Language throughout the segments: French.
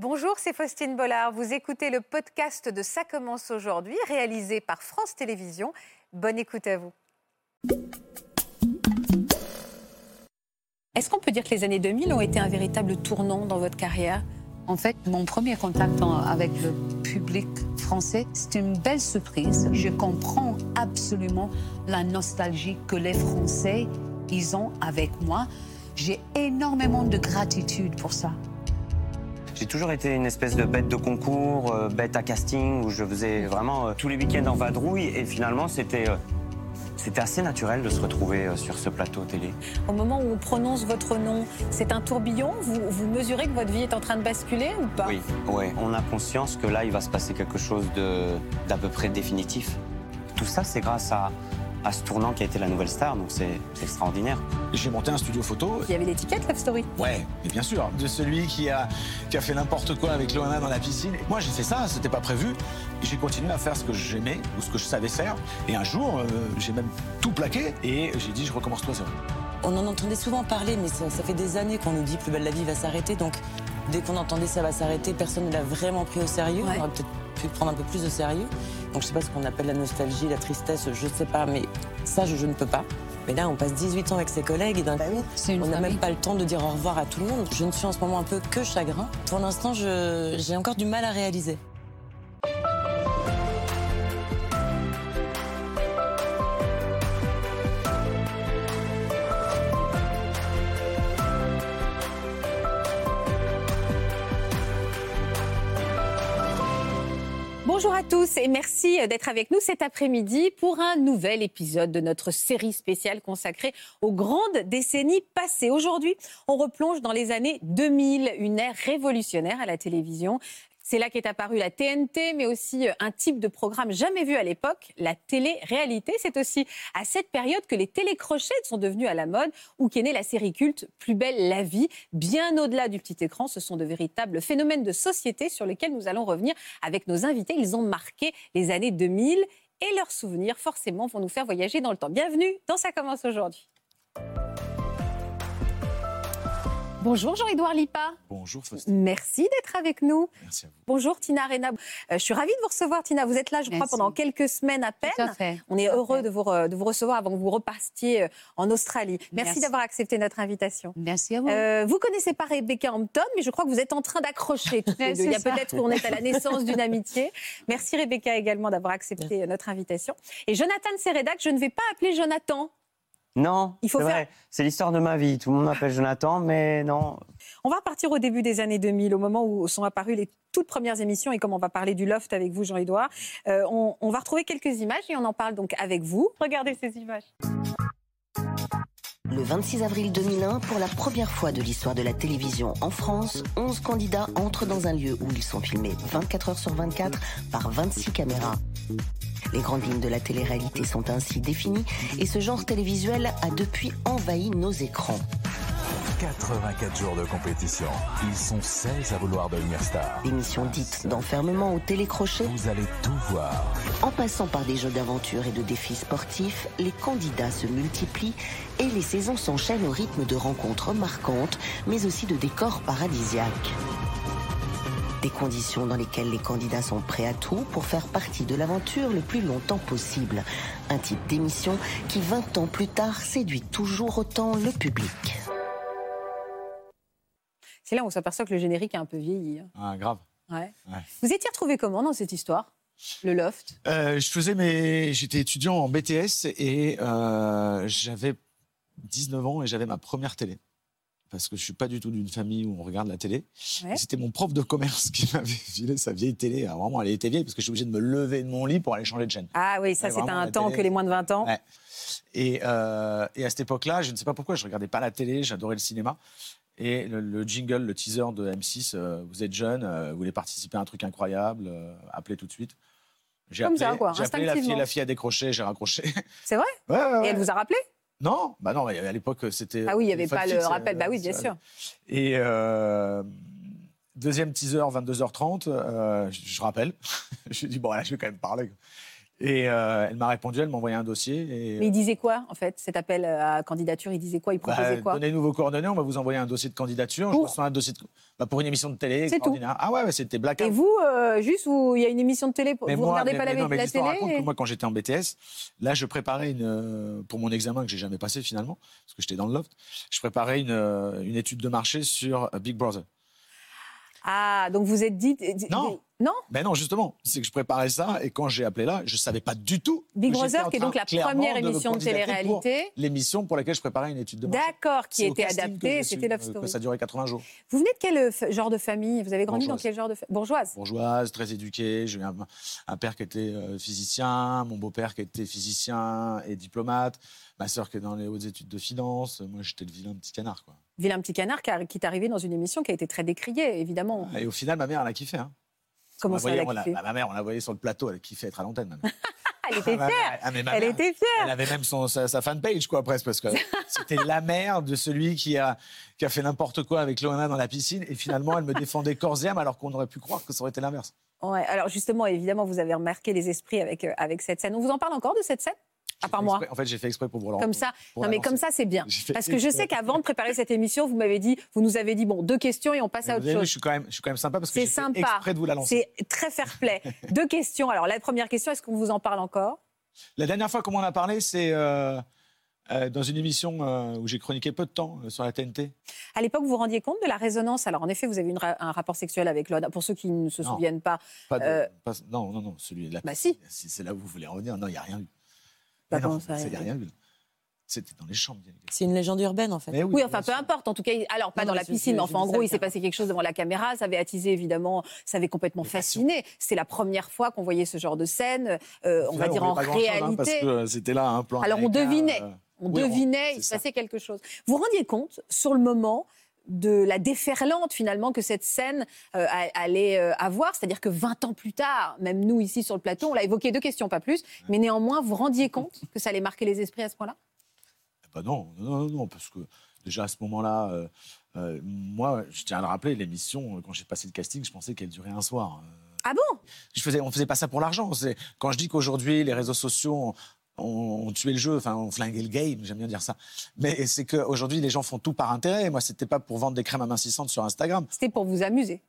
Bonjour, c'est Faustine Bollard. Vous écoutez le podcast de Ça commence aujourd'hui, réalisé par France Télévisions. Bonne écoute à vous. Est-ce qu'on peut dire que les années 2000 ont été un véritable tournant dans votre carrière? En fait, mon premier contact avec le public français, c'est une belle surprise. Je comprends absolument la nostalgie que les Français, ils ont avec moi. J'ai énormément de gratitude pour ça. J'ai toujours été une espèce de bête de concours, euh, bête à casting, où je faisais vraiment euh, tous les week-ends en vadrouille. Et finalement, c'était euh, c'était assez naturel de se retrouver sur ce plateau télé. Au moment où on prononce votre nom, c'est un tourbillon? Vous, vous mesurez que votre vie est en train de basculer ou pas? Oui, ouais. On a conscience que là, il va se passer quelque chose de- d'à peu près définitif. Tout ça, c'est grâce à, à ce tournant qui a été la nouvelle star, donc c'est extraordinaire. J'ai monté un studio photo. Il y avait l'étiquette Love Story? Ouais, mais bien sûr, de celui qui a, qui a fait n'importe quoi avec Loana dans la piscine. Moi, j'ai fait ça, c'était pas prévu. J'ai continué à faire ce que j'aimais ou ce que je savais faire. Et un jour, euh, j'ai même tout plaqué et j'ai dit, je recommence tout à zéro. On en entendait souvent parler, mais ça, ça fait des années qu'on nous dit Plus belle la vie va s'arrêter. Donc, dès qu'on entendait ça va s'arrêter, personne ne l'a vraiment pris au sérieux. Ouais. On aurait peut-être pu le prendre un peu plus au sérieux. Donc, je sais pas ce qu'on appelle la nostalgie, la tristesse, je sais pas, mais ça, je, je ne peux pas. Mais là, on passe 18 ans avec ses collègues et d'un coup, une on n'a même pas le temps de dire au revoir à tout le monde. Je ne suis en ce moment un peu que chagrin. Pour l'instant, j'ai encore du mal à réaliser. Bonjour à tous et merci d'être avec nous cet après-midi pour un nouvel épisode de notre série spéciale consacrée aux grandes décennies passées. Aujourd'hui, on replonge dans les années 2000, une ère révolutionnaire à la télévision. C'est là qu'est apparue la TNT, mais aussi euh, un type de programme jamais vu à l'époque, la télé-réalité. C'est aussi à cette période que les télécrochets sont devenus à la mode ou qu'est née la série culte Plus belle la vie. Bien au-delà du petit écran, ce sont de véritables phénomènes de société sur lesquels nous allons revenir avec nos invités. Ils ont marqué les années 2000 et leurs souvenirs, forcément, vont nous faire voyager dans le temps. Bienvenue dans Ça commence aujourd'hui. Bonjour Jean-Édouard Lipa. Bonjour Faustine, Merci d'être avec nous. merci à vous. Bonjour Tina Arena. Euh, je suis ravie de vous recevoir Tina. Vous êtes là, je crois, Merci. pendant quelques semaines à peine. Tout à fait. On est Tout heureux de vous, re- de vous recevoir avant que vous repartiez euh, en Australie. Merci, Merci. d'avoir accepté notre invitation. Merci à vous. Euh, vous connaissez pas Rebecca Hampton, mais je crois que vous êtes en train d'accrocher toutes les deux. Il y a peut-être qu'on est à la naissance d'une amitié. Merci Rebecca également d'avoir accepté notre invitation. Et Jonathan Seredak, je ne vais pas appeler Jonathan. Non, Il faut c'est faire- vrai, c'est l'histoire de ma vie. Tout le monde m'appelle Jonathan, mais non. On va repartir au début des années 2000, au moment où sont apparues les toutes premières émissions et comme on va parler du loft avec vous, Jean-Édouard. euh, on, on va retrouver quelques images et on en parle donc avec vous. Regardez ces images. Le 26 avril 2001, pour la première fois de l'histoire de la télévision en France, 11 candidats entrent dans un lieu où ils sont filmés 24 heures sur 24 par 26 caméras. Les grandes lignes de la télé-réalité sont ainsi définies et ce genre télévisuel a depuis envahi nos écrans. 84 jours de compétition. Ils sont 16 à vouloir devenir stars. D'émissions dites d'enfermement au télécrochet, Vous allez tout voir. en passant par des jeux d'aventure et de défis sportifs, les candidats se multiplient et les saisons s'enchaînent au rythme de rencontres marquantes, mais aussi de décors paradisiaques. Des conditions dans lesquelles les candidats sont prêts à tout pour faire partie de l'aventure le plus longtemps possible. Un type d'émission qui 20 ans plus tard séduit toujours autant le public. C'est là où on s'aperçoit que le générique a un peu vieilli. hein. Ah, grave. Ouais. Ouais. Vous étiez retrouvé comment dans cette histoire Le loft? Euh, je faisais mes... J'étais étudiant en BTS et euh, j'avais 19 ans et j'avais ma première télé. Parce que je suis pas du tout d'une famille où on regarde la télé. Ouais. C'était mon prof de commerce qui m'avait filé sa vieille télé. Alors vraiment, elle était vieille parce que je suis obligé de me lever de mon lit pour aller changer de chaîne. Ah oui, ça vraiment, un temps télé. que les moins de 20 ans. Ouais. Et, euh, et à cette époque-là, je ne sais pas pourquoi, je regardais pas la télé, j'adorais le cinéma. Et le, le jingle, le teaser de M6, euh, vous êtes jeune, euh, vous voulez participer à un truc incroyable, appelez tout de suite. J'ai appelé, ça, quoi, appelé la fille, la fille a décroché, j'ai raccroché. C'est vrai? Ouais, Et elle vous a rappelé? Non, bah non, à l'époque c'était. Ah oui, il n'y avait pas le rappel. Bah oui, bien sûr. Et euh, deuxième teaser, 22h30, euh, je, je rappelle. je dis, bon, là, je vais quand même parler. Et euh, elle m'a répondu, elle m'a envoyé un dossier. Et, Mais il disait quoi, en fait, cet appel à candidature Il disait quoi Il bah, proposait quoi Donnez-nous vos coordonnées, on va vous envoyer un dossier de candidature. Pour Je un dossier de- bah, pour une émission de télé. C'est extraordinaire. Ah ouais, ouais, c'était Black Et vous, euh, juste où il y a une émission de télé, vous Mais ne moi, regardez mais- pas la, mais non, mais la télé et- que moi, quand j'étais en BTS, là, je préparais une, euh, pour mon examen que j'ai jamais passé finalement, parce que j'étais dans le loft, je préparais une, euh, une étude de marché sur euh, Big Brother. Ah, donc vous êtes dit. Non. Non Ben non, justement, c'est que je préparais ça et quand j'ai appelé là, je savais pas du tout. Big Brother, qui est donc la première émission de télé-réalité. L'émission pour laquelle je préparais une étude de marché. D'accord, qui était adaptée, c'était Love euh, Story. Ça durait 80 jours. Vous venez de quel euh, genre de famille? Vous avez grandi dans quel genre de famille Bourgeoise. bourgeoise, très éduquée. J'ai eu un, un père qui était euh, physicien, mon beau-père qui était physicien et diplomate, ma sœur qui est dans les hautes études de finance. Moi, j'étais le vilain petit canard. Quoi. Vilain petit canard qui est arrivé dans une émission qui a été très décriée, évidemment. Et au final, ma mère, elle a kiffé. Hein. Comment On ça, elle a on la- bah, Ma mère, on la voyait sur le plateau, elle kiffé être à l'antenne. Elle était Ma fière. ah, Elle était fière. Elle avait même son, sa, sa fanpage, quoi, presque, parce que c'était la mère de celui qui a, qui a fait n'importe quoi avec Loana dans la piscine. Et finalement, elle me défendait corps et âme, alors qu'on aurait pu croire que ça aurait été l'inverse. Ouais, alors justement, évidemment, vous avez remarqué les esprits avec, euh, avec cette scène. On vous en parle encore de cette scène? À part moi. Exprès- En fait, j'ai fait exprès pour vous Comme ça. Non, mais comme ça, c'est bien. Parce que je sais qu'avant de préparer cette émission, vous m'avez dit, vous nous avez dit, bon, deux questions et on passe Mais à autre chose. je suis quand même, je suis quand même sympa parce que C'est sympa. exprès de vous la lancer. C'est très fair-play. Deux questions. Alors, la première question, est-ce qu'on vous en parle encore? La dernière fois qu'on m'en a parlé, c'est euh, euh, dans une émission euh, où j'ai chroniqué peu de temps euh, sur la TNT. À l'époque, vous vous rendiez compte de la résonance? Alors, en effet, vous avez eu ra- un rapport sexuel avec Loana. Pour ceux qui ne se Non. souviennent pas, Pas de- pas- non, non, non, celui là. Bah si. C'est là où vous voulez revenir. Non, il n'y a rien eu. Mais non, ça, a rien eu. C'était dans les chambres. C'est une légende urbaine, en fait. Mais Oui, enfin, peu sûr. importe. En tout cas, alors pas Non, dans la c'est- piscine, mais c'est- enfin, en c'est gros, il s'est passé quelque chose devant la caméra. Ça avait attisé, évidemment, ça avait complètement fasciné. C'est la première fois qu'on voyait ce genre de scène, euh, on va dire en pas grand-chose, hein, réalité. parce que euh, c'était là un plan. Alors, on devinait. euh, On Oui, on- devinait, il c'est se passait quelque chose. Vous vous rendiez compte, sur le moment, de la déferlante finalement que cette scène euh, allait euh, avoir, c'est-à-dire que 20 ans plus tard, même nous ici sur le plateau, on l'a évoqué deux questions, pas plus, mais néanmoins, vous rendiez compte que ça allait marquer les esprits à ce point-là? Bah non, non, non, non, parce que déjà à ce moment-là, euh, moi, je tiens à le rappeler, l'émission, quand j'ai passé le casting, je pensais qu'elle durait un soir. Ah bon? Je faisais, on faisait pas ça pour l'argent. Quand je dis qu'aujourd'hui les réseaux sociaux ont tué le jeu, enfin ont flingué le game, j'aime bien dire ça. Mais c'est qu'aujourd'hui les gens font tout par intérêt. Moi, c'était pas pour vendre des crèmes amincissantes sur Instagram. C'était pour vous amuser.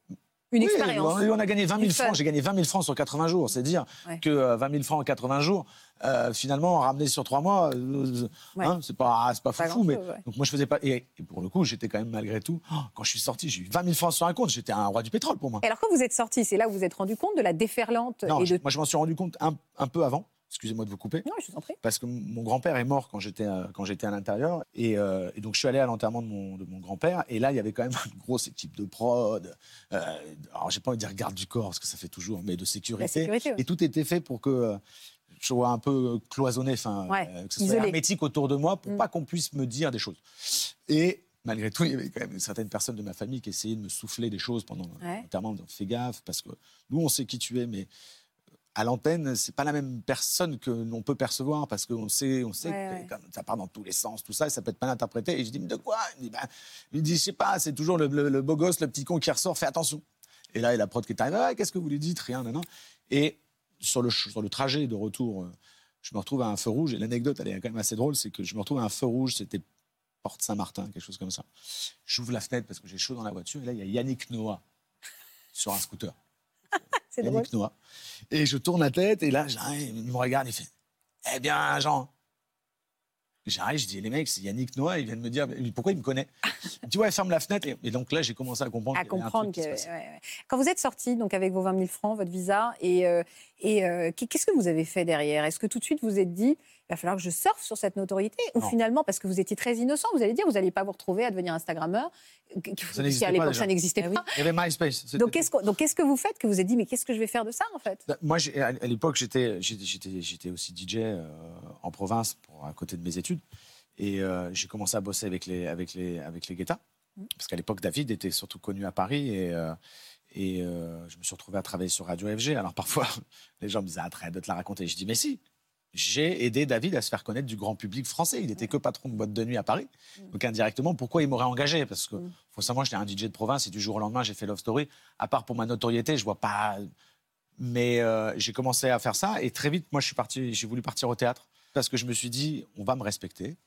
Une Oui, expérience. On, on a gagné 20 000 Du fun. francs. J'ai gagné 20 000 francs sur 80 jours. C'est dire Ouais. que euh, 20 000 francs en 80 jours, euh, finalement, ramené sur trois mois, euh, Ouais. hein, c'est pas, pas foufou. Mais ouais. donc moi, je faisais pas. Et, et pour le coup, j'étais quand même malgré tout. oh, quand je suis sorti, j'ai eu 20 000 francs sur un compte. J'étais un roi du pétrole pour moi. Et alors quand vous êtes sorti, c'est là où vous vous êtes rendu compte de la déferlante Non, et de... moi, je m'en suis rendu compte un, un peu avant. Excusez-moi de vous couper. Non, je vous en prie. Parce que mon grand-père est mort quand j'étais euh, quand j'étais à l'intérieur et, euh, et donc je suis allé à l'enterrement de mon, de mon grand-père et là il y avait quand même une grosse équipe de prod. Euh, alors j'ai pas envie de dire garde du corps parce que ça fait toujours mais de sécurité. La sécurité, ouais. Et tout était fait pour que euh, je sois un peu cloisonné, enfin Ouais, que ce soit hermétique autour de moi pour Mm. pas qu'on puisse me dire des choses. Et malgré tout, il y avait quand même certaines personnes de ma famille qui essayaient de me souffler des choses pendant Ouais. l'enterrement. Fais gaffe parce que nous on sait qui tu es, mais à l'antenne, c'est pas la même personne que l'on peut percevoir parce qu'on sait, on sait Ouais, que ouais. ça part dans tous les sens, tout ça, et ça peut être mal interprété. Et je dis, mais de quoi? Il me dit, ben, il dit, je sais pas, c'est toujours le, le- le beau gosse, le petit con qui ressort, fais attention. Et là, il y a la prod qui est arrivée, Ah, qu'est-ce que vous lui dites? Rien, non, non. Et sur le, sur le trajet de retour, euh, je me retrouve à un feu rouge. Et l'anecdote, elle est quand même assez drôle, c'est que je me retrouve à un feu rouge, c'était Porte Saint-Martin, quelque chose comme ça. J'ouvre la fenêtre parce que j'ai chaud dans la voiture, et là, il y a Yannick Noah sur un scooter. C'est drôle. Noah. Et je tourne la tête, et là, il me regarde, il fait Eh bien, Jean. J'arrive, je dis Les mecs, c'est Yannick Noah, il vient de me dire Mais Pourquoi il me connaît? Il dit Ouais, ferme la fenêtre. Et, donc là, j'ai commencé à comprendre. à comprendre qui que. se passait. ouais, ouais. Quand vous êtes sorti donc avec vos 20 000 francs, votre visa, et, euh, et euh, qu'est- qu'est-ce que vous avez fait derrière? Est-ce que tout de suite vous vous êtes dit il va falloir que je surfe sur cette notoriété? Ou Non. finalement, parce que vous étiez très innocent, vous allez dire vous n'allez pas vous retrouver à devenir Instagrammeur n'existait pas l'époque ça n'existait oui. pas? Il y avait MySpace. Donc qu'est-ce que, donc qu'est-ce que vous faites que vous vous êtes dit mais qu'est-ce que je vais faire de ça en fait? Bah, Moi, à à l'époque, j'étais, j'étais, j'étais, j'étais aussi DJ euh, en province pour, à côté de mes études. Et euh, j'ai commencé à bosser avec les, avec les, avec les Guetta. Parce qu'à l'époque, David était surtout connu à Paris. Et, euh, et euh, je me suis retrouvé à travailler sur Radio FG. Alors parfois, les gens me disaient, ah, très de te la raconter. Je dis, mais si. J'ai aidé David à se faire connaître du grand public français. Il n'était que patron de boîte de nuit à Paris. Donc indirectement, pourquoi il m'aurait engagé? Parce que faut savoir, j'étais un DJ de province et du jour au lendemain, j'ai fait Love Story. À part pour ma notoriété, je vois pas Mais euh, j'ai commencé à faire ça et très vite, moi, je suis parti, j'ai voulu partir au théâtre parce que je me suis dit, on va me respecter.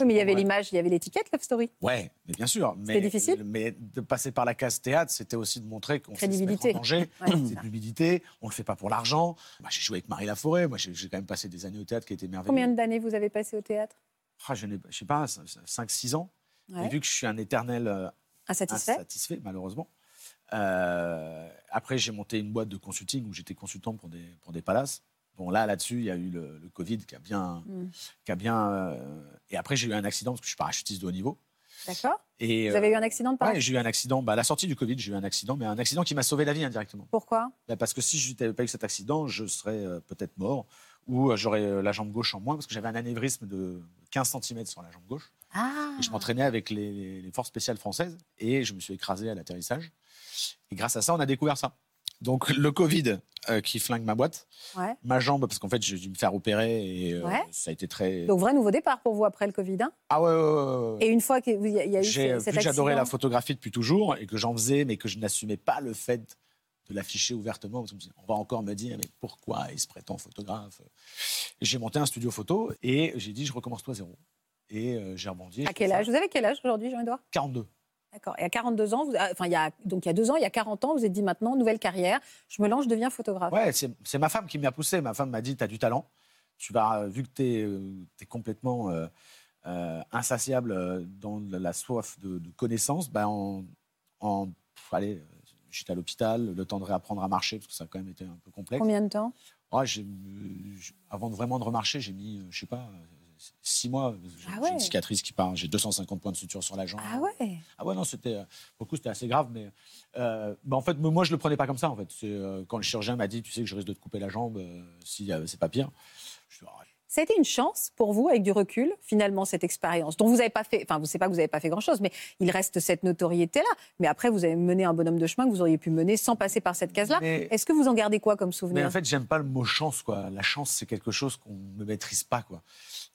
Oui, mais il y avait l'image, il y avait l'étiquette Love Story. Ouais, mais bien sûr. C'était difficile Mais de passer par la case théâtre, c'était aussi de montrer qu'on sait se mettre en danger, Ouais, c'est de l'humilité, on le fait pas pour l'argent. J'ai joué avec Marie Laforêt, moi, j'ai quand même passé des années au théâtre qui étaient merveilleuses. Combien d'années vous avez passé au théâtre? Ah, je, je sais pas, 5-6 ans. Ouais. Et vu que je suis un éternel euh, Insatisfait? insatisfait, malheureusement. euh, après, j'ai monté une boîte de consulting où j'étais consultant pour des, pour des palaces. Bon, là, là-dessus, il y a eu le, le Covid qui a bien. Mm. Qui a bien euh, et après, j'ai eu un accident parce que je suis parachutiste de haut niveau. D'accord. Et, Vous avez eu un accident de euh, parachute ouais, j'ai eu un accident. Bah, à la sortie du Covid, j'ai eu un accident, mais un accident qui m'a sauvé la vie indirectement. Pourquoi? Bah, parce que si je n'avais pas eu cet accident, je serais euh, peut-être mort ou euh, j'aurais euh, la jambe gauche en moins parce que j'avais un anévrisme de 15 cm sur la jambe gauche. Ah Et je m'entraînais avec les forces spéciales françaises et je me suis écrasé à l'atterrissage. Et grâce à ça, on a découvert ça. Donc le Covid euh, qui flingue ma boîte, Ouais. ma jambe parce qu'en fait j'ai dû me faire opérer et euh, Ouais. ça a été très. Donc, vrai nouveau départ pour vous après le Covid. hein? Ah ouais, ouais. Et une fois qu'il y, a- eu J'ai ce- vu cet j'adorais la photographie depuis toujours et que j'en faisais, mais que je n'assumais pas le fait de l'afficher ouvertement. Parce on va encore me dire, mais pourquoi il se prétend photographe? J'ai monté un studio photo et j'ai dit, je recommence tout à zéro. Et euh, j'ai rebondi. À quel âge? Vous avez quel âge aujourd'hui, Jean-Edouard 42. D'accord. Et à 42 ans, vous, ah, enfin, il y a, donc il y a deux ans, il y a 40 ans, vous vous êtes dit maintenant, nouvelle carrière, je me lance, je deviens photographe. Ouais, c'est ma femme qui m'y a poussé. Ma femme m'a dit, tu as du talent. Tu vas, euh, vu que tu es, complètement euh, euh, insatiable euh, dans la soif de, de connaissances, ben en, en- pff, allez, euh, j'étais à l'hôpital, le temps de réapprendre à marcher, parce que ça a quand même été un peu complexe. Combien de temps? Euh, j'- avant de vraiment de remarcher, j'ai mis, euh, je sais pas, euh, six mois. J'ai Ah j'ai ouais. une cicatrice qui part, j'ai 250 points de suture sur la jambe. Ah ouais Ah ouais, non, c'était. euh, Pour le coup, c'était assez grave, mais. euh, bah, en fait, moi, je le prenais pas comme ça, en fait. Euh, quand le chirurgien m'a dit, tu sais que je risque de te couper la jambe euh, si euh, c'est pas pire. Je suis, ah, Ça a été une chance pour vous, avec du recul, finalement, cette expérience, dont vous n'avez pas fait, enfin, vous savez pas que vous n'avez pas fait grand-chose, mais il reste cette notoriété-là. Mais après, vous avez mené un bonhomme de chemin que vous auriez pu mener sans passer par cette case-là. Est-ce que vous en gardez quoi comme souvenir? Mais en fait, j'aime pas le mot chance, quoi. La chance, c'est quelque chose qu'on ne maîtrise pas, quoi.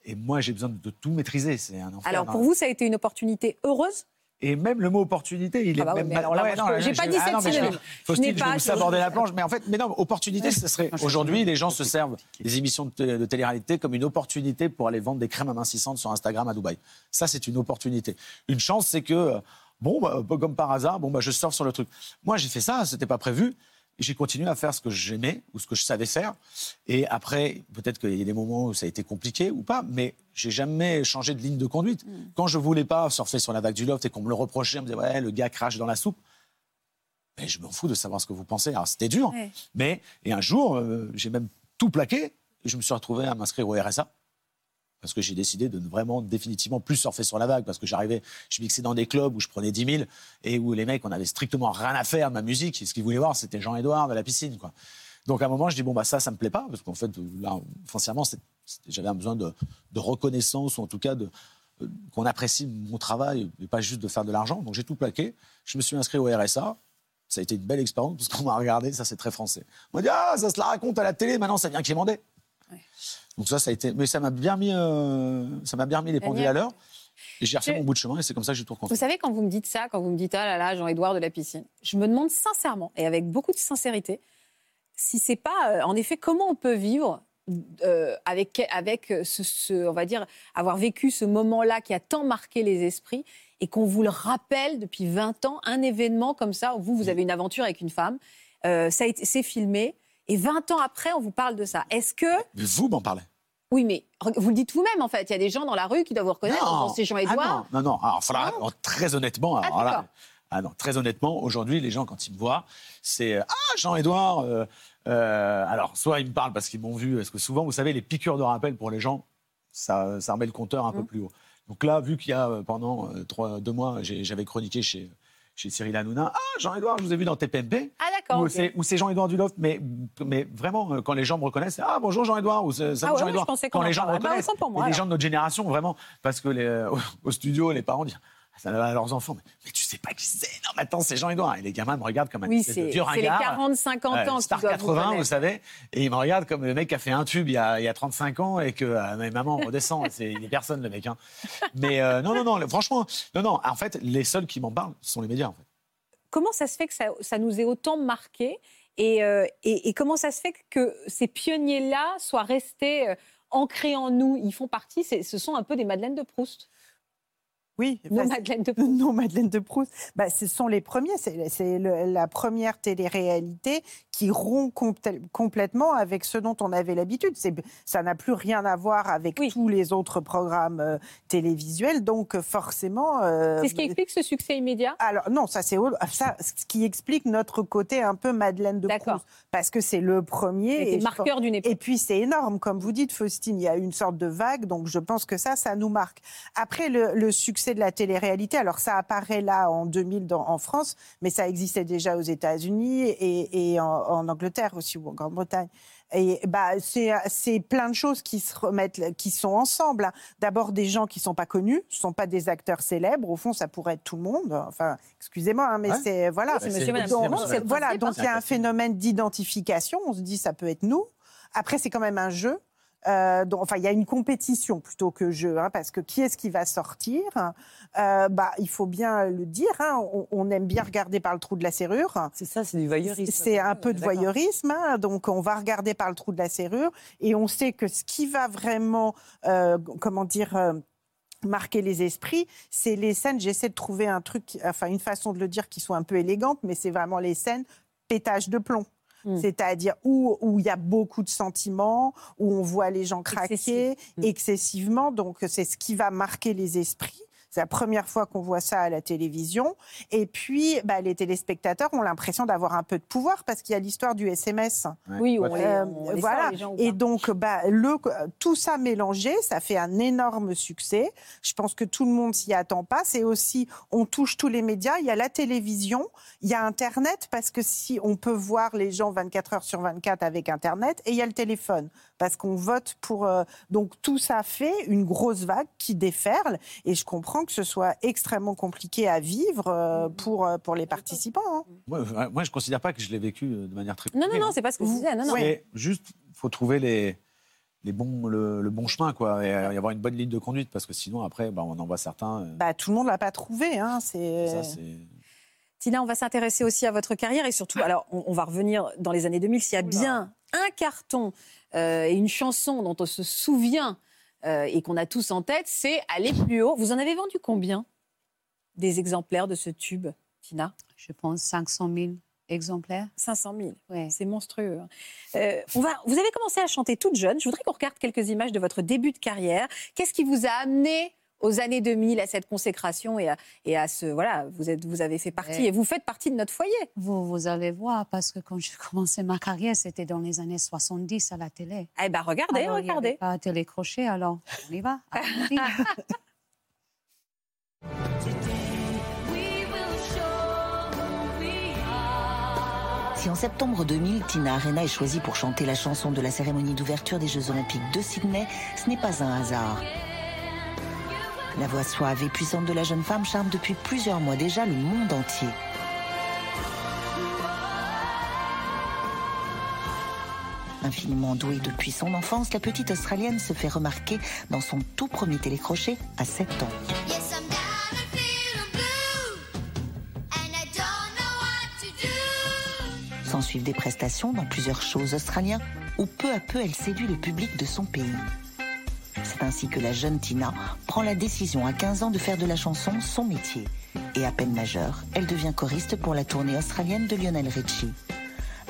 Et moi, j'ai besoin de tout maîtriser. C'est un enfer. Alors, pour hein. vous, ça a été une opportunité heureuse? Et même le mot opportunité, il est Ah bah oui, même mais mal- alors là, Ouais, j'ai pas dit cette non, mais je- vais vous saborder la planche. Mais en fait, mais non, opportunité, ce serait. Aujourd'hui, les gens se servent des émissions de, télé- de télé-réalité comme une opportunité pour aller vendre des crèmes amincissantes sur Instagram à Dubaï. Ça, c'est une opportunité. Une chance, c'est que, euh, bon, bah, comme par hasard, bon, bah, je sors sur le truc. Moi, j'ai fait ça, c'était pas prévu. J'ai continué à faire ce que j'aimais ou ce que je savais faire. Et après, peut-être qu'il y a des moments où ça a été compliqué ou pas, mais j'ai jamais changé de ligne de conduite. Mm. Quand je voulais pas surfer sur la vague du loft et qu'on me le reprochait, on me disait ouais, le gars crache dans la soupe. Mais je m'en fous de savoir ce que vous pensez. Alors c'était dur, Ouais. mais et un jour, euh, j'ai même tout plaqué et je me suis retrouvé à m'inscrire au RSA parce que j'ai décidé de vraiment définitivement plus surfer sur la vague parce que j'arrivais, je mixais dans des clubs où je prenais 10 000 et où les mecs, on avait strictement rien à faire de ma musique. Et ce qu'ils voulaient voir, c'était Jean-Édouard de la piscine, quoi. Donc à un moment, je dis bon bah ça, ça me plaît pas parce qu'en fait là, foncièrement, j'avais un besoin de, reconnaissance ou en tout cas euh, qu'on apprécie mon travail et pas juste de faire de l'argent. Donc j'ai tout plaqué. Je me suis inscrit au RSA. Ça a été une belle expérience parce qu'on m'a regardé, ça c'est très français. On m'a dit ah ça se la raconte à la télé, maintenant ça vient quémander. Donc ça, ça a été, mais ça m'a bien mis, euh, ça m'a bien mis les pendules à l'heure. Et j'ai refait Je- mon bout de chemin et c'est comme ça que j'ai tout Vous reconstruit. savez, quand vous me dites ça, quand vous me dites ah là là, Jean-Édouard de la piscine, je me demande sincèrement et avec beaucoup de sincérité si c'est pas, euh, en effet, comment on peut vivre euh, avec, avec ce, ce- on va dire, avoir vécu ce moment-là qui a tant marqué les esprits et qu'on vous le rappelle depuis 20 ans, un événement comme ça, où vous, vous avez une aventure avec une femme, euh, ça a été, c'est filmé, et 20 ans après, on vous parle de ça. Est-ce que, Mais vous m'en parlez. Oui, mais vous le dites vous-même en fait, il y a des gens dans la rue qui doivent vous reconnaître, Non. quand c'est Jean-Édouard. Ah non, non, non. Alors, faudra- alors, très honnêtement, alors, Ah, là, ah non, très honnêtement, aujourd'hui, les gens, quand ils me voient, c'est euh, Ah, Jean-Édouard. euh, euh, alors, soit ils me parlent parce qu'ils m'ont vu, parce que souvent, vous savez, les piqûres de rappel pour les gens, ça, ça remet le compteur un peu Mmh. plus haut. Donc là, vu qu'il y a pendant trois, deux mois, j'avais chroniqué chez, chez Cyril Hanouna, Ah, Jean-Édouard, je vous ai vu dans TPMP. Ah d'accord. Ou c'est- ou c'est Jean-Édouard Duloft, mais, mais vraiment, euh, quand les gens me reconnaissent, ah bonjour Jean-Édouard, ou c'est- salut Ah ouais, Jean-Édouard. ouais, quand les gens me. Bah, reconnaissent, pour moi, et les gens de notre génération, vraiment, parce que les, euh, au, studio, les parents disent, ça va à leurs enfants, mais, mais tu sais pas qui c'est, non mais attends, c'est Jean-Édouard. Et les gamins me regardent comme un Oui, c'est vieux c'est les ringard. 40-50 Euh, ans qui Star doivent 80, vous vous, savez, et il me regarde comme le mec qui a fait un tube il y a, il y a 35 ans et que euh, mais maman redescend, c'est il est personne le mec. hein. Mais euh, non non non, franchement, non non, en fait, les seuls qui m'en parlent ce sont les médias en fait. Comment ça se fait que ça, ça nous ait autant marqué Et, euh, et- et comment ça se fait que ces pionniers-là soient restés euh, ancrés en nous? Ils font partie, ce sont un peu des Madeleines de Proust. Oui, Nos parce- Madeleines de Proust. Non, Madeleine de Proust. Bah, ce sont les premiers. C'est le- la première télé-réalité qui rompt complè- complètement avec ce dont on avait l'habitude. C'est- Ça n'a plus rien à voir avec tous les autres programmes euh, télévisuels. Donc, euh, forcément. euh, C'est ce qui explique ce succès immédiat? Alors non, ça c'est ça, ce qui explique notre côté un peu Madeleine de Proust, parce que c'est le premier. Et marqueur d'une époque. Et puis c'est énorme, comme vous dites, Faustine, il y a une sorte de vague, donc je pense que ça, ça nous marque. Après le, le succès de la télé-réalité, alors ça apparaît là en 2000 dans- en France, mais ça existait déjà aux États-Unis et, et en, en Angleterre aussi ou en Grande-Bretagne. Et bah, c'est c'est plein de choses qui se remettent, qui sont ensemble. hein. D'abord des gens qui sont pas connus, ce sont pas des acteurs célèbres. Au fond, ça pourrait être tout le monde. Enfin, excusez-moi, hein, mais Ouais. c'est voilà. C'est monsieur, madame, Donc, c'est monsieur, madame. voilà, C'est donc il y a un phénomène d'identification. On se dit ça peut être nous. Après, c'est quand même un jeu. Euh, donc, enfin, il y a une compétition plutôt que jeu, hein, parce que qui est-ce qui va sortir? Euh, Bah, il faut bien le dire. hein, on, on aime bien regarder par le trou de la serrure. C'est ça, c'est du voyeurisme. C'est un peu de voyeurisme, hein, donc on va regarder par le trou de la serrure et on sait que ce qui va vraiment, euh, comment dire. marquer les esprits, c'est les scènes. J'essaie de trouver un truc, enfin une façon de le dire qui soit un peu élégante, mais c'est vraiment les scènes pétage de plomb. C'est-à-dire où où il y a beaucoup de sentiments, où on voit les gens craquer excessivement. Donc c'est ce qui va marquer les esprits. C'est la première fois qu'on voit ça à la télévision. Et puis, bah, les téléspectateurs ont l'impression d'avoir un peu de pouvoir parce qu'il y a l'histoire du SMS. Oui, on les- Euh, on les voilà. les gens, Et donc, bah, le, tout ça mélangé, ça fait un énorme succès. Je pense que tout le monde s'y attend pas. C'est aussi, on touche tous les médias. Il y a la télévision, il y a Internet parce que si on peut voir les gens 24 heures sur 24 avec Internet, et il y a le téléphone parce qu'on vote pour. euh, donc tout ça fait une grosse vague qui déferle. Et je comprends que ce soit extrêmement compliqué à vivre euh, pour euh, pour les participants. hein. Moi, moi, je ne considère pas que je l'ai vécu de manière très Non, non, non, c'est pas ce que je disais. Non, non. C'est juste, il faut trouver les, les bons, le, le bon chemin, quoi, et euh, y avoir une bonne ligne de conduite, parce que sinon, après, bah, on en voit certains. euh, Bah, tout le monde l'a pas trouvé. Hein. C'est. ça, c'est- Tina, on va s'intéresser aussi à votre carrière et surtout, alors on, on va revenir dans les années 2000, s'il y a bien un carton euh, et une chanson dont on se souvient euh, et qu'on a tous en tête, c'est Aller plus haut. Vous en avez vendu combien des exemplaires de ce tube, Tina? Je pense 500 000 exemplaires. 500 000, Ouais. c'est monstrueux. hein. Euh, on va, vous avez commencé à chanter toute jeune. Je voudrais qu'on regarde quelques images de votre début de carrière. Qu'est-ce qui vous a amené aux années 2000 à cette consécration et à, et à ce voilà vous êtes vous avez fait partie et vous faites partie de notre foyer. Vous, vous allez voir, parce que quand j'ai commencé ma carrière, c'était dans les années 70 à la télé. Eh ben regardez, Alors, il y avait regardez. Pas télécrochet, alors on y va. Si en septembre 2000, Tina Arena est choisie pour chanter la chanson de la cérémonie d'ouverture des Jeux Olympiques de Sydney, ce n'est pas un hasard. La voix suave et puissante de la jeune femme charme depuis plusieurs mois déjà le monde entier. Infiniment douée depuis son enfance, la petite Australienne se fait remarquer dans son tout premier télécrochet à 7 ans. S'en suivent des prestations dans plusieurs shows australiens où peu à peu elle séduit le public de son pays. C'est ainsi que la jeune Tina prend la décision à 15 ans de faire de la chanson son métier. Et à peine majeure, elle devient choriste pour la tournée australienne de Lionel Richie.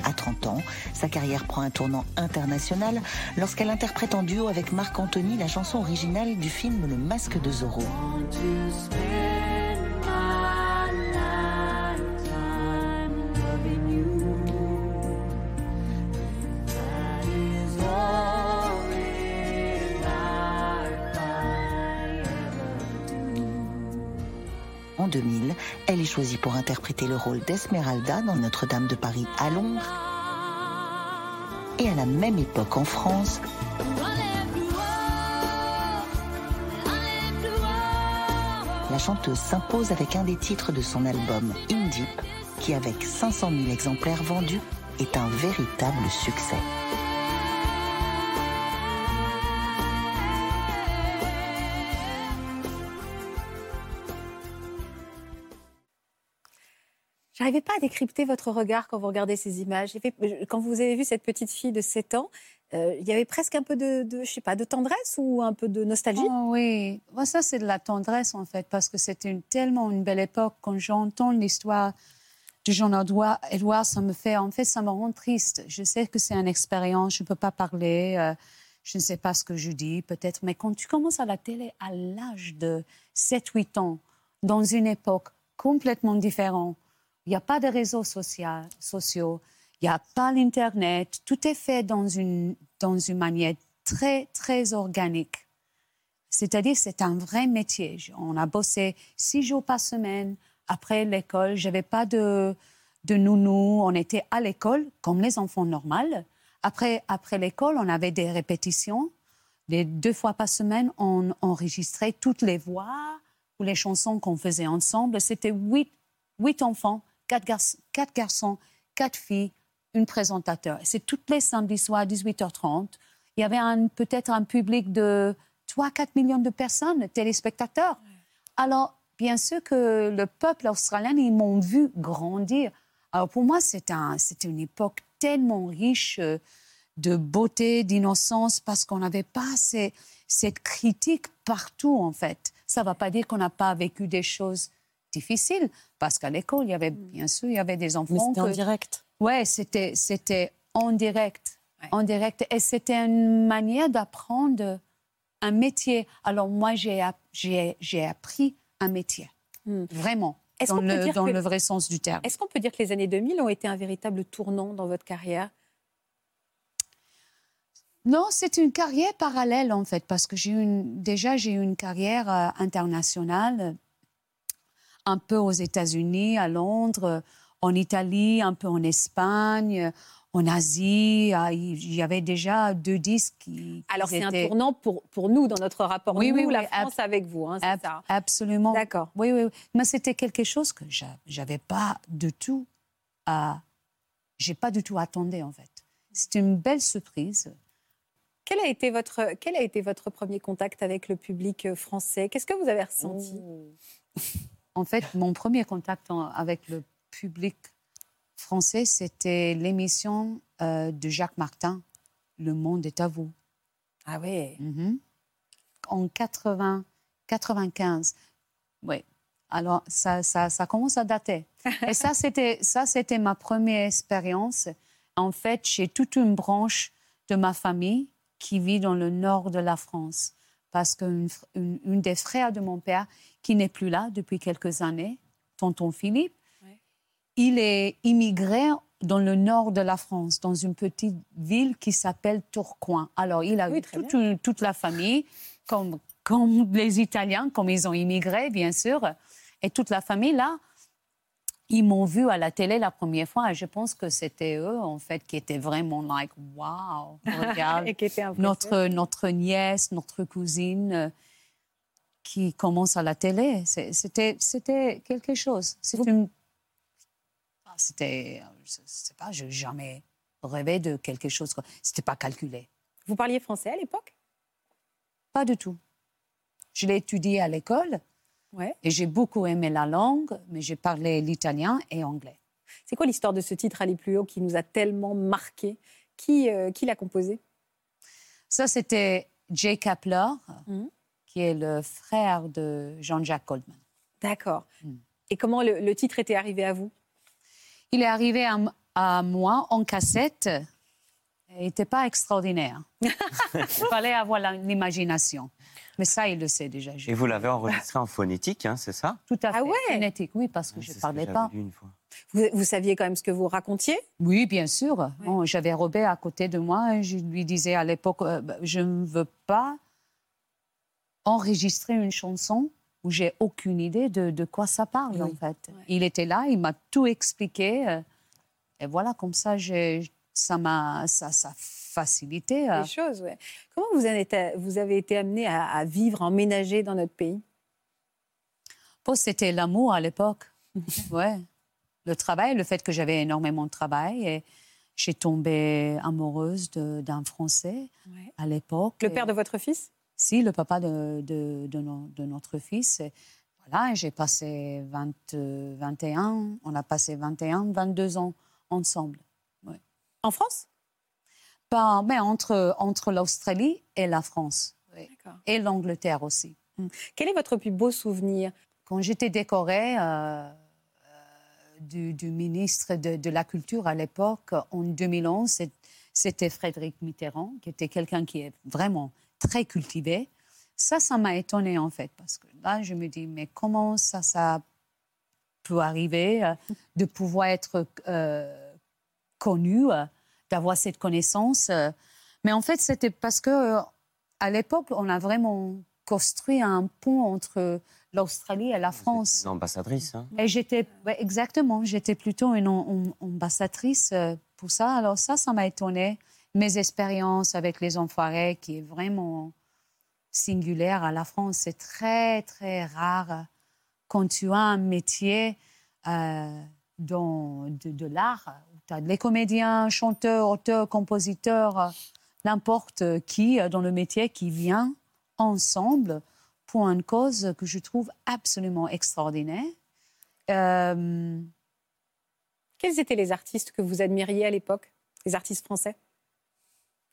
À 30 ans, sa carrière prend un tournant international lorsqu'elle interprète en duo avec Marc Anthony la chanson originale du film Le Masque de Zorro. 2000, elle est choisie pour interpréter le rôle d'Esmeralda dans Notre-Dame de Paris à Londres. Et à la même époque en France, la chanteuse s'impose avec un des titres de son album In Deep, qui avec 500 000 exemplaires vendus est un véritable succès. J'arrivais pas à décrypter votre regard quand vous regardez ces images. Quand vous avez vu cette petite fille de 7 ans, euh, il y avait presque un peu de, je sais pas, de tendresse ou un peu de nostalgie? Oh, oui, ça c'est de la tendresse en fait, parce que c'était une- tellement une belle époque. Quand j'entends l'histoire de Jean-Edouard, Edouard, ça me fait, en fait, ça me rend triste. Je sais que c'est une expérience, je ne peux pas parler, euh, je ne sais pas ce que je dis peut-être, mais quand tu commences à la télé à l'âge de 7-8 ans, dans une époque complètement différente, il n'y a pas de réseaux sociaux, il n'y a pas l'Internet, tout est fait dans une, dans une manière très, très organique. C'est-à-dire, c'est un vrai métier. On a bossé six jours par semaine après l'école. Je n'avais pas de, de nounou. On était à l'école comme les enfants normaux. Après, après l'école, on avait des répétitions. Les deux fois par semaine, on enregistrait toutes les voix ou les chansons qu'on faisait ensemble. C'était huit, huit enfants, quatre, garçons, quatre garçons, quatre filles, une présentateur. C'est tous les samedis soirs à 18h30. Il y avait peut-être un public de 3-4 millions de personnes, téléspectateurs. Alors, bien sûr que le peuple australien, ils m'ont vu grandir. Alors, pour moi, c'est un, une époque tellement riche euh, de beauté, d'innocence, parce qu'on n'avait pas ces- cette critique partout, en fait. Ça ne va pas dire qu'on n'a pas vécu des choses difficiles, parce qu'à l'école, il y avait, bien sûr, il y avait des enfants. Mais c'était en direct. Ouais, c'était, c'était en direct. En direct. Et c'était une manière d'apprendre un métier. Alors, moi, j'ai, j'ai, j'ai appris un métier. Vraiment. Est-ce Dans, qu'on peut le, dire dans que- le vrai sens du terme. Est-ce qu'on peut dire que les années 2000 ont été un véritable tournant dans votre carrière? Non, c'est une carrière parallèle, en fait, parce que j'ai une, déjà, j'ai eu une carrière euh, internationale, un peu aux États-Unis, à Londres, en Italie, un peu en Espagne, en Asie. Ah, Il y avait déjà deux disques qui. Alors, c'est un tournant pour, pour nous, dans notre rapport, Oui, nous, oui, oui, la ab- France avec vous. hein, c'est Ab- ça. Absolument. D'accord. Oui, oui, oui. Mais c'était quelque chose que j'a- j'avais pas du tout à. J'ai pas du tout attendu, en fait. C'était une belle surprise. Quel a, été votre, quel a été votre premier contact avec le public euh, français? Qu'est-ce que vous avez ressenti? En fait, mon premier contact en- avec le public français, c'était l'émission euh, de Jacques Martin, Le monde est à vous. Ah oui. Mhm. En 80, 95. Oui. Alors, ça, ça, ça commence à dater. Et ça, c'était, ça, c'était ma première expérience. En fait, j'ai toute une branche de ma famille qui vit dans le nord de la France. Parce qu'une fr- une, une des frères de mon père, qui n'est plus là depuis quelques années, tonton Philippe, il est immigré dans le nord de la France, dans une petite ville qui s'appelle Tourcoing. Alors, il a Oui, eu très toute, une- toute la famille, comme, comme les Italiens, comme ils ont immigré, bien sûr. Et toute la famille, là, ils m'ont vu à la télé la première fois et je pense que c'était eux, en fait, qui étaient vraiment like, wow, regarde, notre, notre nièce, notre cousine euh, qui commence à la télé. C'était, c'était quelque chose. C'est une... Ah, C'était, je sais pas, je n'ai jamais rêvé de quelque chose. C'était pas calculé. Vous parliez français à l'époque? Pas du tout. Je l'ai étudié à l'école Ouais. et j'ai beaucoup aimé la langue, mais j'ai parlé l'italien et anglais. C'est quoi l'histoire de ce titre Aller plus haut qui nous a tellement marqué? Qui, euh, qui l'a composé? Ça, c'était Jay Kapler, Mhm. qui est le frère de Jean-Jacques Goldman. D'accord. Hmm. Et comment le, le titre était arrivé à vous? Il est arrivé à, à moi en cassette. Il n'était pas extraordinaire. Il fallait avoir l'imagination. Mais ça, il le sait déjà. Et vous l'avez enregistré en phonétique, hein, c'est ça Tout à fait. Ah ouais Phonétique, oui, parce que je ne ce parlais pas. lu une fois. vous, vous saviez quand même ce que vous racontiez? Oui, bien sûr. Bon, J'avais Robert à côté de moi et je lui disais à l'époque, euh, bah, je ne veux pas enregistrer une chanson où j'ai aucune idée de, de quoi ça parle, en fait. Il était là, il m'a tout expliqué. euh, et voilà, comme ça, j'ai- ça m'a ça, ça euh, les choses. ouais. Comment vous, avez été amené à, à vivre, à emménager dans notre pays? Bon, c'était l'amour à l'époque. ouais. Le travail, le fait que j'avais énormément de travail. Et j'ai tombé amoureuse d'un Français Ouais. à l'époque. Le père de votre fils? Si, le papa de, de, de no- de notre fils. Et voilà, j'ai passé 20, euh, 21, on a passé 21, 22 ans ensemble. ouais. En France? Mais entre, entre l'Australie et la France. oui. Et l'Angleterre aussi. Quel est votre plus beau souvenir? Quand j'étais décorée euh, euh, du, du ministre de, de la Culture à l'époque, en 2011, c'est- c'était Frédéric Mitterrand, qui était quelqu'un qui est vraiment très cultivé. Ça, ça m'a étonnée en fait, parce que là, je me dis, mais comment ça, ça peut arriver euh, de pouvoir être euh, connu, d'avoir cette connaissance euh. Mais en fait, c'était parce que euh, à l'époque, on a vraiment construit un pont entre l'Australie et la France. Une ambassadrice, hein. Et j'étais, ouais, exactement, j'étais plutôt une am- am- ambassadrice euh, pour ça. Alors ça, ça m'a étonnée. Mes expériences avec les enfoirés, qui est vraiment singulière à la France, c'est très, très rare quand tu as un métier euh, dans, de, de l'art, tu as les comédiens, chanteurs, auteurs, compositeurs, n'importe qui euh, dans le métier qui vient ensemble pour une cause que je trouve absolument extraordinaire. Euh, Quels étaient les artistes que vous admiriez à l'époque Les artistes français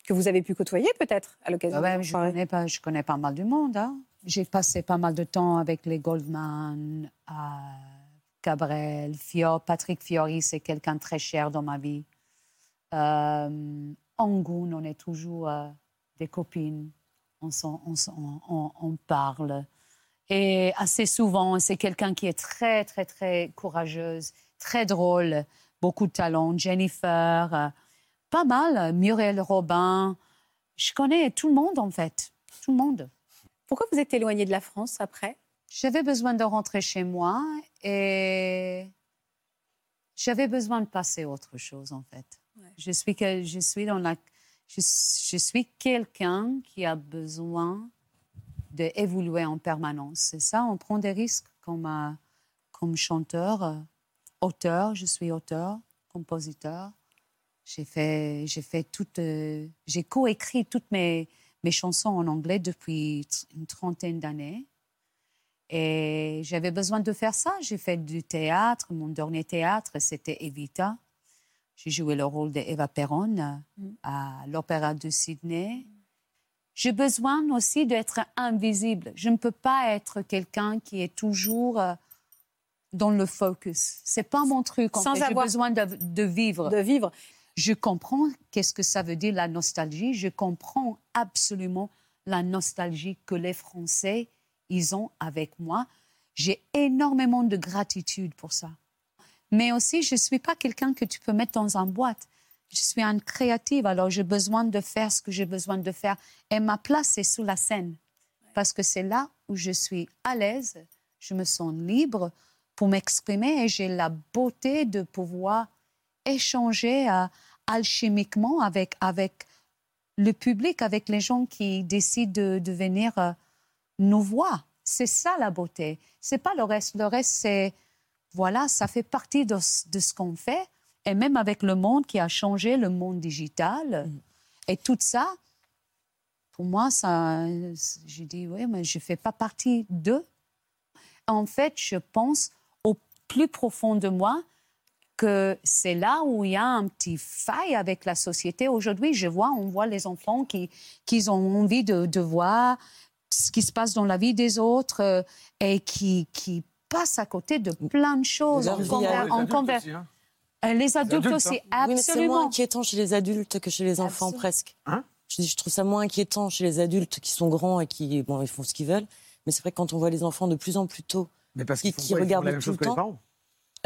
Que vous avez pu côtoyer peut-être à l'occasion Ah ouais, de je, connais pas, je connais pas mal du monde. hein. J'ai passé pas mal de temps avec les Goldman, Cabrel. Patrick Fiori, c'est quelqu'un très cher dans ma vie. Euh, on est toujours euh, des copines. On parle. Et assez souvent, c'est quelqu'un qui est très, très, très courageuse, très drôle, beaucoup de talent. Jennifer, euh, pas mal. Muriel Robin. Je connais tout le monde, en fait. Tout le monde. Pourquoi vous êtes éloigné de la France après? J'avais besoin de rentrer chez moi et j'avais besoin de passer autre chose, en fait. Ouais. Je suis, que, je suis, dans la, je, je suis quelqu'un qui a besoin d'évoluer en permanence. C'est ça, on prend des risques comme, euh, comme chanteur, euh, auteur. Je suis auteur, compositeur. J'ai fait, j'ai fait toute, euh, j'ai coécrit toutes mes, mes chansons en anglais depuis une trentaine d'années. Et j'avais besoin de faire ça. J'ai fait du théâtre. Mon dernier théâtre, c'était Evita. J'ai joué le rôle d'Eva Perron euh, à l'Opéra de Sydney. J'ai besoin aussi d'être invisible. Je ne peux pas être quelqu'un qui est toujours euh, dans le focus. C'est pas mon truc. en Sans fait. Avoir- besoin de, de vivre. de vivre Je comprends qu'est-ce que ça veut dire la nostalgie. Je comprends absolument la nostalgie que les Français ils ont avec moi. J'ai énormément de gratitude pour ça. Mais aussi, je ne suis pas quelqu'un que tu peux mettre dans une boîte. Je suis une créative, alors j'ai besoin de faire ce que j'ai besoin de faire. Et ma place est sous la scène. Parce que c'est là où je suis à l'aise, je me sens libre pour m'exprimer et j'ai la beauté de pouvoir échanger euh, alchimiquement avec, avec le public, avec les gens qui décident de, venir euh, nous voir. C'est ça la beauté. C'est pas le reste. Le reste, c'est voilà, ça fait partie de, ce- de ce qu'on fait. Et même avec le monde qui a changé, le monde digital et tout ça, pour moi, ça, je dis oui, mais je fais pas partie d'eux. En fait, je pense au plus profond de moi que c'est là où il y a un petit faille avec la société. Aujourd'hui, je vois, on voit les enfants qui, qui ont envie de, de voir ce qui se passe dans la vie des autres euh, et qui, qui passent à côté de plein de choses. Vie conver- on conver- Euh, les adultes, adultes, aussi, hein. Oui, mais c'est absolument. moins inquiétant chez les adultes que chez les enfants, Absolument. presque. Hein? Je, dis, je trouve ça moins inquiétant chez les adultes qui sont grands et qui bon, ils font ce qu'ils veulent. Mais c'est vrai que quand on voit les enfants de plus en plus tôt, Mais parce Qui- qu'ils font regardent la même tout chose le que les temps. parents.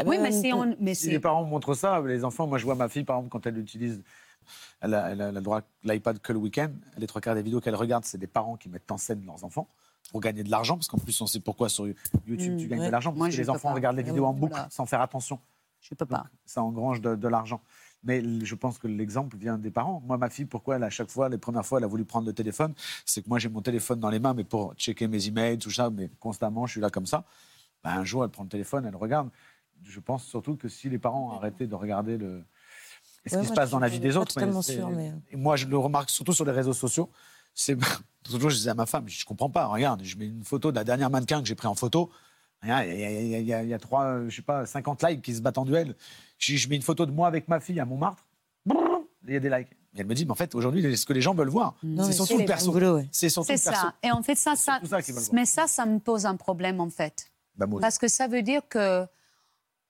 oui, mais c'est... on- mais Si les parents montrent ça, les enfants, moi je vois ma fille par exemple quand elle utilise, elle a, elle a le droit à l'iPad que le week-end, les trois quarts des vidéos qu'elle regarde, c'est des parents qui mettent en scène leurs enfants pour gagner de l'argent, parce qu'en plus on sait pourquoi sur YouTube tu gagnes ouais. de l'argent, Moi, parce que les enfants pas. regardent les Eh vidéos oui, en boucle voilà. sans faire attention. Je peux Donc, pas. ça engrange de, de l'argent. Mais je pense que l'exemple vient des parents. Moi, ma fille, pourquoi elle, à chaque fois, les premières fois, elle a voulu prendre le téléphone, c'est que moi, j'ai mon téléphone dans les mains, mais pour checker mes emails, tout ça, mais constamment, je suis là comme ça. Ben, un jour, elle prend le téléphone, elle regarde. Je pense surtout que si les parents arrêtaient de regarder le... ce Ouais, qui se passe dans la vie des autres. c'est- sûre, mais- Et moi, je le remarque surtout sur les réseaux sociaux. C'est toujours, je disais à ma femme, je comprends pas. Regarde, je mets une photo de la dernière mannequin que j'ai pris en photo. Il y, a- il y a- il y a- il y a trois, euh, je sais pas, 50 likes qui se battent en duel. Je, je mets une photo de moi avec ma fille à Montmartre. Il y a des likes. Et elle me dit, mais en fait, aujourd'hui, ce que les gens veulent voir, Non, c'est mais surtout c'est le perso. ouais. C'est le perso. ça. Et en fait, ça, ça, ça mais ça, ça me pose un problème en fait. Bah. Parce que ça veut dire que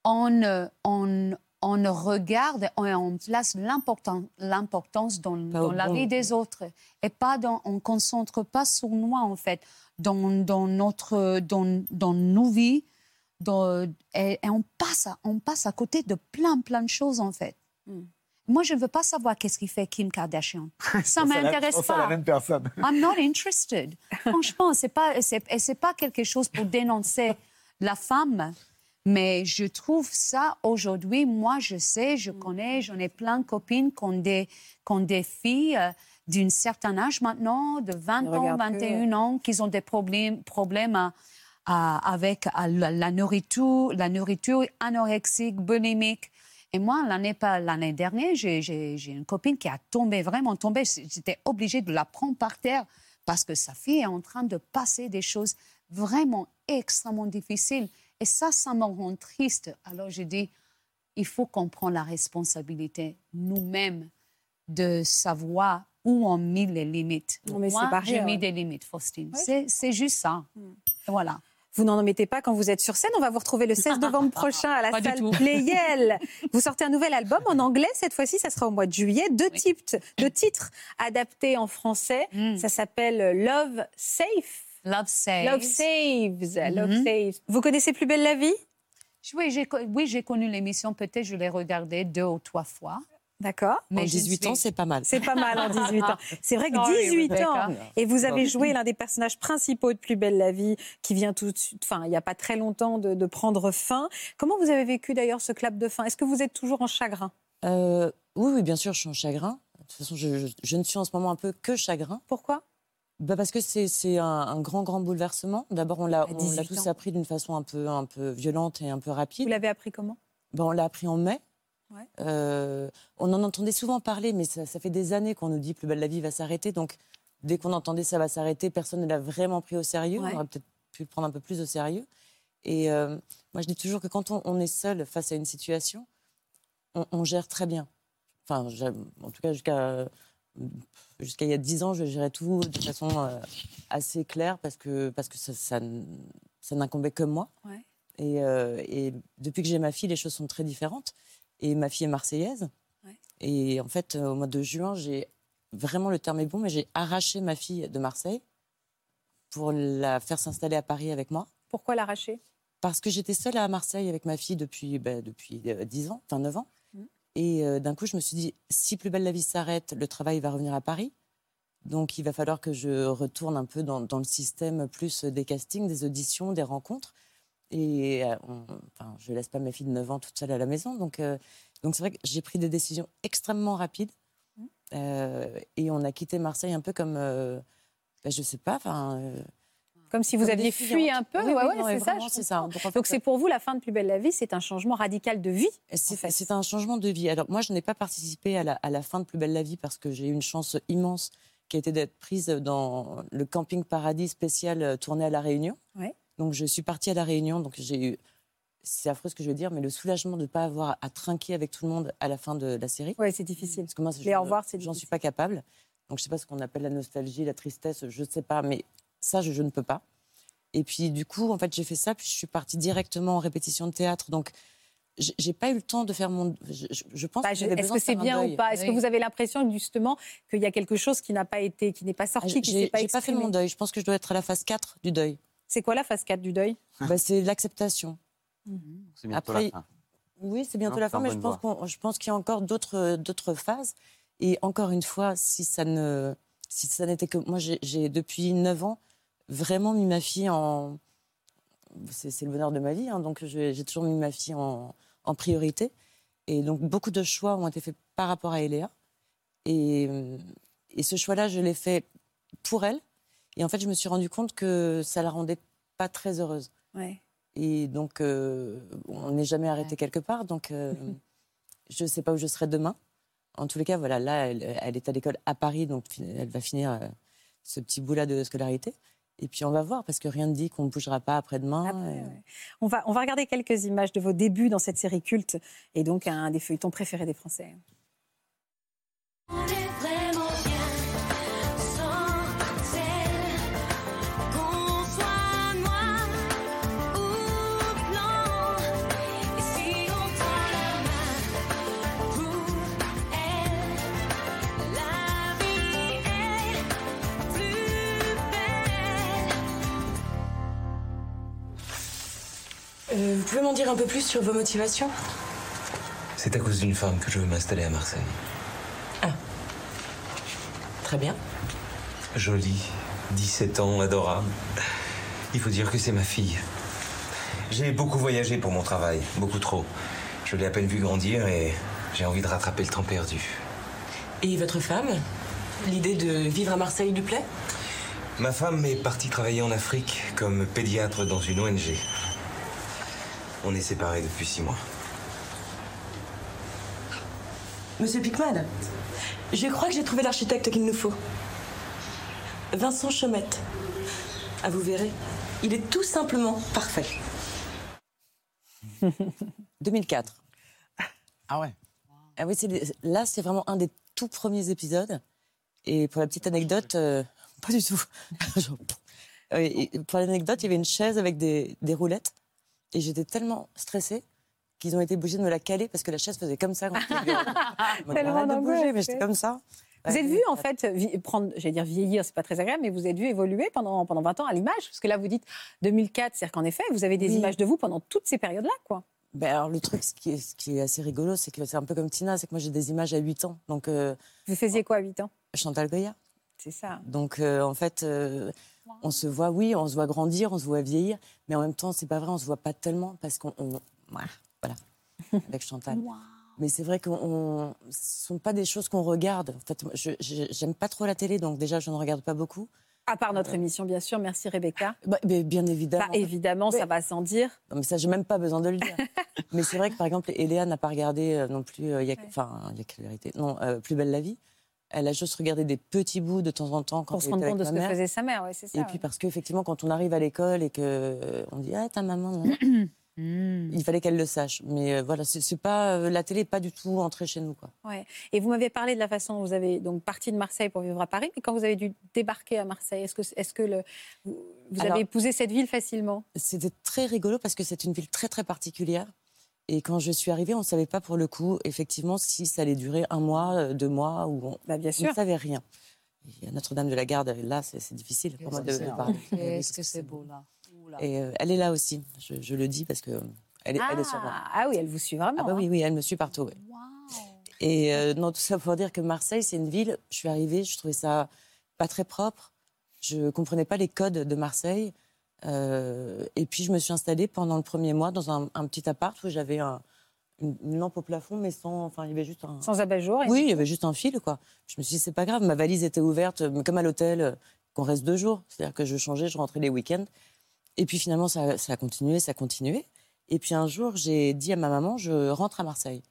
on, euh, on, on regarde et on place l'importan- l'importance dans, la vie des autres et pas dans, on ne concentre pas sur nous en fait, dans, dans, notre, dans, dans nos vies. dans- et, et on, passe à, on passe à côté de plein, plein de choses en fait. Mm. Moi, je ne veux pas savoir qu'est-ce qu'il fait Kim Kardashian. Ça m'intéresse pas. la même personne. I'm not interested. Franchement, c'est pas, c'est pas quelque chose pour dénoncer la femme. Mais je trouve ça aujourd'hui, moi je sais, je connais, j'en ai plein de copines qui ont des, qui ont des filles euh, d'un certain âge maintenant, de 20 Ils ans, regardent que, 21 ans, qui ont des problèmes, problèmes à- à- avec à la, la nourriture, la nourriture anorexique, bulimique. Et moi, l'année, l'année dernière, j'ai une copine qui a tombé, vraiment tombé. J'étais obligée de la prendre par terre parce que sa fille est en train de passer des choses vraiment extrêmement difficiles. Et ça, ça me rend triste. Alors j'ai dit, il faut qu'on prenne la responsabilité nous-mêmes de savoir où on met les limites. Non, mais Moi, j'ai mis des limites, Faustine. Oui. C'est, juste ça. Voilà. Vous n'en mettez pas quand vous êtes sur scène. On va vous retrouver le 16 novembre prochain à la Pas salle. Playel. Vous sortez un nouvel album en anglais cette fois-ci. Ça sera au mois de juillet. Deux, Oui. titres, deux titres adaptés en français. Mm. Ça s'appelle Love Safe. Love saves. Love Saves. Love. Saves. Vous connaissez Plus belle la vie? Oui, j'ai, oui, connu l'émission. Peut-être je l'ai regardée deux ou trois fois. D'accord. En Mais je 18 ne ans, c'est pas mal. C'est pas mal en 18 ans. C'est vrai que Sorry, 18 Rebecca. ans. Et vous avez joué l'un des personnages principaux de Plus belle la vie qui vient tout de suite, enfin, il n'y a pas très longtemps de, de prendre fin. Comment vous avez vécu d'ailleurs ce clap de fin? Est-ce que vous êtes toujours en chagrin? Euh, oui, oui, bien sûr, je suis en chagrin. De toute façon, je, je- je ne suis en ce moment un peu que chagrin. Pourquoi? Bah parce que c'est un, un grand, grand bouleversement. D'abord, on l'a on 18 l'a tous appris d'une façon un peu, un peu violente et un peu Vous rapide. l'avez appris comment? Bah, on l'a appris en mai. Ouais. Euh, on en entendait souvent parler, mais ça, ça fait des années qu'on nous dit Plus belle la vie va s'arrêter. Donc, dès qu'on entendait ça va s'arrêter, personne ne l'a vraiment pris au sérieux. Ouais. On aurait peut-être pu le prendre un peu plus au sérieux. Et euh, moi, je dis toujours que quand on, on est seul face à une situation, on, on gère très bien. Enfin, en tout cas, jusqu'à jusqu'à il y a dix ans, je gérais tout de façon euh, assez claire parce que, parce que ça, ça, n'incombait que moi. Ouais. Et, euh, et depuis que j'ai ma fille, les choses sont très différentes. Et ma fille est marseillaise. Ouais. Et en fait, euh, au mois de juin, j'ai vraiment le terme est bon, mais j'ai arraché ma fille de Marseille pour la faire s'installer à Paris avec moi. Pourquoi l'arracher? Parce que j'étais seule à Marseille avec ma fille depuis, bah, depuis euh, 10 ans, enfin 9 ans. Et euh, d'un coup, je me suis dit, si Plus belle la vie s'arrête, le travail va revenir à Paris. Donc, il va falloir que je retourne un peu dans, dans le système plus des castings, des auditions, des rencontres. Et euh, on- enfin, je laisse pas ma fille de 9 ans toute seule à la maison. Donc, euh, donc c'est vrai que j'ai pris des décisions extrêmement rapides. Euh, et on a quitté Marseille un peu comme, bah, je sais pas, enfin. Comme si vous comme aviez fui un peu. Oui, Ouais, oui, ouais, c'est ça. je. Donc, c'est pour vous la fin de Plus belle la vie, c'est un changement radical de vie. C'est fait. un changement de vie. Alors moi, je n'ai pas participé à la, à la fin de Plus belle la vie parce que j'ai eu une chance immense qui a été d'être prise dans le camping paradis spécial euh, tourné à La Réunion. Ouais. Donc je suis partie à La Réunion, donc j'ai eu, c'est affreux ce que je veux dire, mais le soulagement de ne pas avoir à trinquer avec tout le monde à la fin de la série. Ouais, c'est difficile. Parce que moi, Les au revoir, c'est j'en suis pas capable. Donc je sais pas ce qu'on appelle la nostalgie, la tristesse, je ne sais pas, mais ça, je, je ne peux pas. Et puis du coup, en fait, j'ai fait ça, puis je suis partie directement en répétition de théâtre. Donc j'ai pas eu le temps de faire mon. Je, pense Bah, que Est-ce que c'est bien ou pas? Est-ce que vous avez l'impression justement qu'il y a quelque chose qui n'a pas été, qui n'est pas Ah, sorti, qui ne J'ai s'est pas j'ai pas fait mon deuil. Je pense que je dois être à la phase 4 du deuil. C'est quoi la phase 4 du deuil? Bah, c'est l'acceptation. C'est bientôt Après, la fin. Oui, c'est bientôt Non, la fin, mais je pense, qu'on- je pense qu'il y a encore d'autres d'autres phases. Et encore une fois, si ça ne si ça n'était que moi, j'ai j'ai, depuis 9 ans vraiment mis ma fille en c'est le bonheur de ma vie, hein, donc j'ai toujours mis ma fille en, en priorité. Et donc beaucoup de choix ont été faits par rapport à Eléa. Et, et ce choix-là, je l'ai fait pour elle. Et en fait, je me suis rendu compte que ça la rendait pas très heureuse. Ouais. Et donc, euh, on n'est jamais arrêté quelque part. Donc, euh, je ne sais pas où je serai demain. En tous les cas, voilà, là, elle, elle est à l'école à Paris, donc elle va finir euh, ce petit bout-là de scolarité. Et puis on va voir, parce que rien ne dit qu'on ne bougera pas après-demain. Après, et- ouais. On, va, on va regarder quelques images de vos débuts dans cette série culte et donc un des feuilletons préférés des Français. Euh, vous pouvez m'en dire un peu plus sur vos motivations? C'est à cause d'une femme que je veux m'installer à Marseille. Très bien. Jolie, 17 ans, adorable. Il faut dire que c'est ma fille. J'ai beaucoup voyagé pour mon travail, beaucoup trop. Je l'ai à peine vu grandir et j'ai envie de rattraper le temps perdu. Et votre femme? L'idée de vivre à Marseille lui plaît? Ma femme est partie travailler en Afrique comme pédiatre dans une ONG. On est séparés depuis six mois. Monsieur Pickman, je crois que j'ai trouvé l'architecte qu'il nous faut. Vincent Chomette. Ah, vous verrez, il est tout simplement parfait. 2004. Ah ouais. Ah oui, là, c'est vraiment un des tout premiers épisodes. Et pour la petite anecdote, euh, pas du tout. Genre. Euh, et pour l'anecdote, il y avait une chaise avec des, des roulettes. Et j'étais tellement stressée qu'ils ont été obligés de me la caler parce que la chaise faisait comme ça. Quand Tellement de bouger, mais j'étais comme ça. Vous êtes vu en fait prendre, j'allais dire vieillir, c'est pas très agréable, mais vous êtes vu évoluer pendant, pendant 20 ans à l'image Parce que là, vous dites 2004, c'est-à-dire qu'en effet, vous avez des Oui. images de vous pendant toutes ces périodes-là, quoi. Ben alors, le truc, ce qui est, ce qui est assez rigolo, c'est que c'est un peu comme Tina, c'est que moi j'ai des images à 8 ans. Donc, euh, Vous faisiez quoi à 8 ans? Chantal Goya. C'est ça. Donc, euh, en fait, euh, on se voit, oui, on se voit grandir, on se voit vieillir, mais en même temps, c'est pas vrai, on se voit pas tellement parce qu'on. on- Voilà, avec Chantal. Mais c'est vrai que ce sont pas des choses qu'on regarde. En fait, j'aime pas trop la télé, donc déjà, je ne regarde pas beaucoup. À part notre émission, bien sûr. Merci Rebecca. Bah, mais bien évidemment. Bah, évidemment, ça va sans dire. Non, mais ça, j'ai même pas besoin de le dire. mais c'est vrai que, par exemple, Eléa n'a pas regardé euh, non plus. euh, il y a, Enfin, il y a quelle vérité Non, euh, Plus belle la vie. Elle a juste regardé des petits bouts de temps en temps quand Pour se rendre compte de ce que faisait sa mère, ouais, c'est ça. Et puis parce qu'effectivement, quand on arrive à l'école et que euh, on dit ah ta maman, non il fallait qu'elle le sache. Mais euh, voilà, c'est pas euh, la télé est pas du tout entrée chez nous quoi. Ouais. Et vous m'avez parlé de la façon dont vous avez donc parti de Marseille pour vivre à Paris, mais quand vous avez dû débarquer à Marseille, est-ce que, est-ce que le, vous, vous Alors- avez épousé cette ville facilement? C'était très rigolo parce que c'est une ville très très particulière. Et quand je suis arrivée, on ne savait pas pour le coup, effectivement, si ça allait durer un mois, euh, deux mois, ou on, bah, bien on sûr. ne savait rien. Notre-Dame de la Garde, là, c'est difficile pour moi de, de parler. Qu'est-ce que c'est beau là? Et euh, elle est là aussi, je, je le dis parce que elle est, elle est sur moi. Ah, ah oui, elle vous suit vraiment. Ah bah oui, hein. oui, elle me suit partout. oui. Et euh, non, tout ça pour dire que Marseille, c'est une ville. Je suis arrivée, je trouvais ça pas très propre. Je comprenais pas les codes de Marseille. Euh, et puis je me suis installée pendant le premier mois dans un, un petit appart où j'avais un- une, une lampe au plafond, mais sans. Enfin, il y avait juste un. Sans abat-jour. Oui, il y avait juste un fil, quoi. Je me suis dit, c'est pas grave, ma valise était ouverte, mais comme à l'hôtel, euh, qu'on reste deux jours. C'est-à-dire que je changeais, je rentrais les week-ends. Et puis finalement, ça, ça a continué, ça a continué. Et puis un jour, j'ai dit à ma maman, je rentre à Marseille.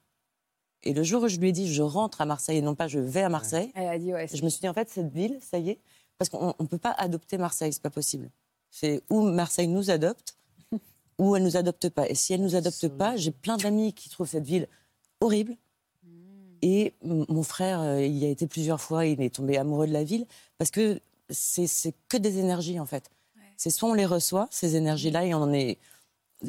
Et le jour où je lui ai dit, je rentre à Marseille et non pas je vais à Marseille, Elle a dit, ouais. je me suis dit, en fait, cette ville, ça y est, parce qu'on ne peut pas adopter Marseille, c'est pas possible. C'est où Marseille nous adopte, ou elle nous adopte pas. Et si elle nous adopte pas, j'ai plein d'amis qui trouvent cette ville horrible. Et m- mon frère, euh, il y a été plusieurs fois, il est tombé amoureux de la ville, parce que c'est que des énergies, en fait. C'est soit on les reçoit, ces énergies-là, et on en est,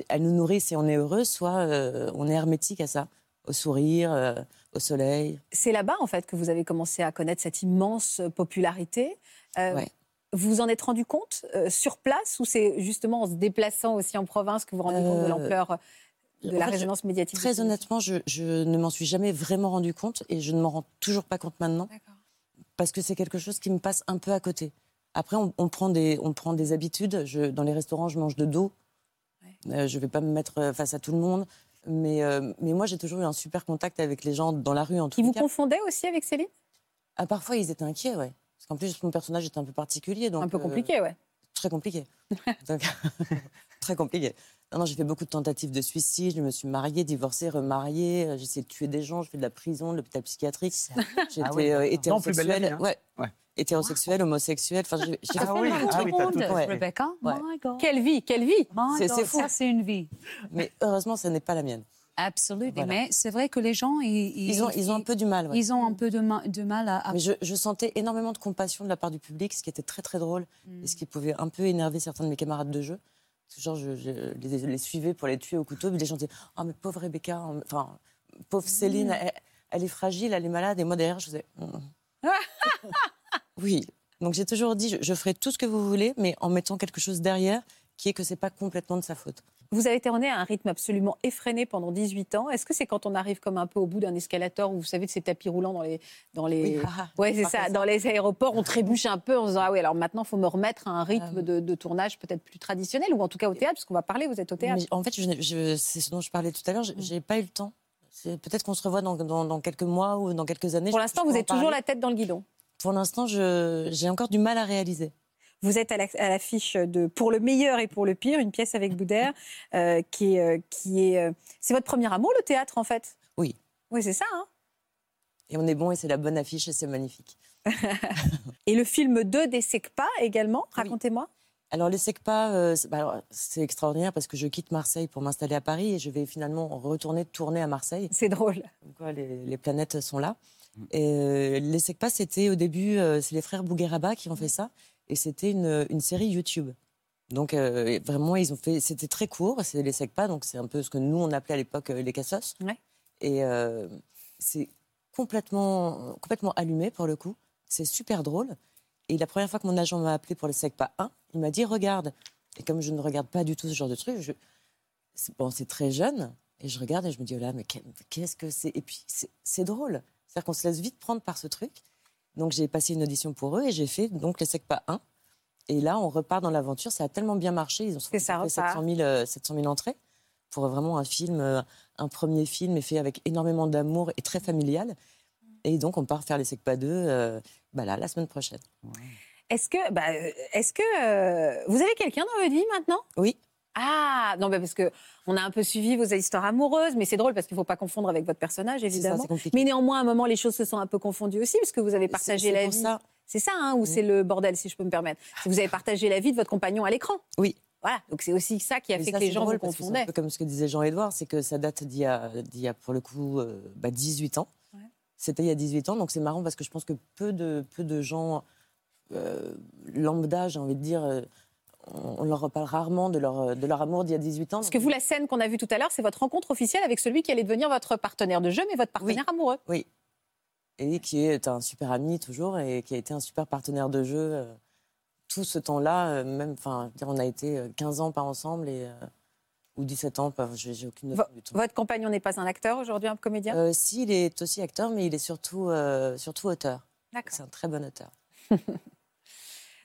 elles nous nourrissent et on est heureux, soit euh, on est hermétique à ça, au sourire, euh, au soleil. C'est là-bas, en fait, que vous avez commencé à connaître cette immense popularité. Euh, Ouais. Vous vous en êtes rendu compte euh, sur place ou c'est justement en se déplaçant aussi en province que vous vous rendez compte de Euh, l'ampleur de la fait, résonance médiatique Très honnêtement, je, je ne m'en suis jamais vraiment rendu compte et je ne m'en rends toujours pas compte maintenant. Parce que c'est quelque chose qui me passe un peu à côté. Après, on, on prend, des, on prend des habitudes. Je, dans les restaurants, je mange de dos. Euh, je ne vais pas me mettre face à tout le monde. Mais, euh, mais moi, j'ai toujours eu un super contact avec les gens dans la rue, en tout Qui vous cas. confondait aussi avec Céline? Ah, parfois, ils étaient inquiets, ouais. Parce qu'en plus, mon personnage était un peu particulier. Donc, Un peu euh, compliqué, ouais. Très compliqué. Donc, très compliqué. Non, non, j'ai fait beaucoup de tentatives de suicide. Je me suis mariée, divorcée, remariée. Euh, J'ai essayé de tuer des gens. Je fais de la prison, de l'hôpital psychiatrique. J'étais Ah oui, euh, d'accord. Non, plus belle la hétérosexuelle. hein. ouais. Ouais. hétérosexuels, homosexuels. Enfin, j'ai Ah fait oui, ah oui, tout Ouais. Rebecca, Ouais. my God. Quelle vie, quelle vie c'est fou. Ça, c'est une vie. Mais heureusement, ce n'est pas la mienne. Absolument. Voilà. Mais c'est vrai que les gens, ils, Ils ont, ils ont un peu du mal. ouais. ils ont un peu de, ma- de mal à. à- Mais je, je sentais énormément de compassion de la part du public, ce qui était très très drôle Mm. et ce qui pouvait un peu énerver certains de mes camarades de jeu. Genre, je, je les, les suivais pour les tuer au couteau, puis les gens disaient Ah, mais pauvre Rebecca, enfin, pauvre Céline, Mm. elle, elle est fragile, elle est malade. Et moi derrière, je faisais Mm. Oui. Donc j'ai toujours dit je, je ferai tout ce que vous voulez, mais en mettant quelque chose derrière qui est que c'est pas complètement de sa faute. Vous avez tourné à un rythme absolument effréné pendant 18 ans. Est-ce que c'est quand on arrive comme un peu au bout d'un escalator où vous savez de ces tapis roulants dans les dans les Oui, ah, ouais c'est ça ça. dans les aéroports on trébuche un peu en se disant ah oui alors maintenant il faut me remettre à un rythme Euh. de, de tournage peut-être plus traditionnel ou en tout cas au théâtre parce qu'on va parler vous êtes au théâtre. Mais en fait, je n'ai- je- c'est ce dont je parlais tout à l'heure, j'ai- j'ai pas eu le temps. Peut-être qu'on se revoit dans, dans- dans quelques mois ou dans quelques années. Pour l'instant vous êtes toujours la tête dans le guidon. Pour l'instant, je- j'ai encore du mal à réaliser. Vous êtes à la- à l'affiche de Pour le meilleur et pour le pire, une pièce avec Boudère, euh, qui est. euh, qui est euh, c'est votre premier amour, le théâtre, en fait? Oui. Oui, c'est ça. hein? Et on est bon et c'est la bonne affiche et c'est magnifique. et le film 2 des SECPA également, racontez-moi. Alors les SECPA, euh, c'est bah, c'est extraordinaire parce que je quitte Marseille pour m'installer à Paris et je vais finalement retourner tourner à Marseille. C'est drôle. Comme quoi, les, les planètes sont là. Et euh, les SECPA, c'était au début, euh, c'est les frères Bougueraba qui ont fait ça et c'était une, une série YouTube. Donc euh, vraiment, ils ont fait, c'était très court, c'est les SECPA, donc c'est un peu ce que nous on appelait à l'époque euh, les cassos. Ouais. Et euh, c'est complètement, complètement allumé pour le coup. C'est super drôle. Et la première fois que mon agent m'a appelé pour le SECPA 1, il m'a dit regarde. Et comme je ne regarde pas du tout ce genre de truc, je... bon, c'est très jeune. Et je regarde et je me dis oh là, mais qu'est- qu'est-ce que c'est? Et puis c'est drôle. C'est-à-dire qu'on se laisse vite prendre par ce truc. Donc j'ai passé une audition pour eux et j'ai fait donc le SECPA 1. Et là, on repart dans l'aventure. Ça a tellement bien marché. Ils ont fait ça repart. 700 000, euh, 700 000 entrées pour vraiment un film, euh, un premier film, et fait avec énormément d'amour et très familial. Et donc, on part faire les SECPA 2 euh, bah là, la semaine prochaine. Est-ce que, bah, est-ce que vous avez quelqu'un dans votre vie maintenant? Oui. Ah non, bah, parce que on a un peu suivi vos histoires amoureuses, mais c'est drôle parce qu'il ne faut pas confondre avec votre personnage, évidemment. mais néanmoins, à un moment, les choses se sont un peu confondues aussi, parce que vous avez partagé la vie. C'est ça, hein, ou c'est le bordel, si je peux me permettre. Vous avez partagé la vie de votre compagnon à l'écran. Oui. Voilà, donc c'est aussi ça qui a Mais fait ça, que les gens vous confondaient. Un peu comme ce que disait Jean-Édouard, c'est que ça date d'il y, y a, pour le coup, euh, bah, 18 ans. C'était il y a 18 ans, donc c'est marrant parce que je pense que peu de, peu de gens euh, lambda, j'ai envie de dire, euh, on, leur reparle rarement de leur, de leur amour d'il y a 18 ans. Parce que vous, la scène qu'on a vue tout à l'heure, c'est votre rencontre officielle avec celui qui allait devenir votre partenaire de jeu, mais votre partenaire amoureux. Oui. Et qui est un super ami toujours et qui a été un super partenaire de jeu euh, tout ce temps-là. euh, même, enfin, on a été euh, 15 ans pas ensemble et, euh, ou 17 ans, j'ai aucune notion du temps. votre compagnon n'est pas un acteur aujourd'hui, un comédien? Euh, si, il est aussi acteur, mais il est surtout, euh, surtout auteur. D'accord. C'est un très bon auteur.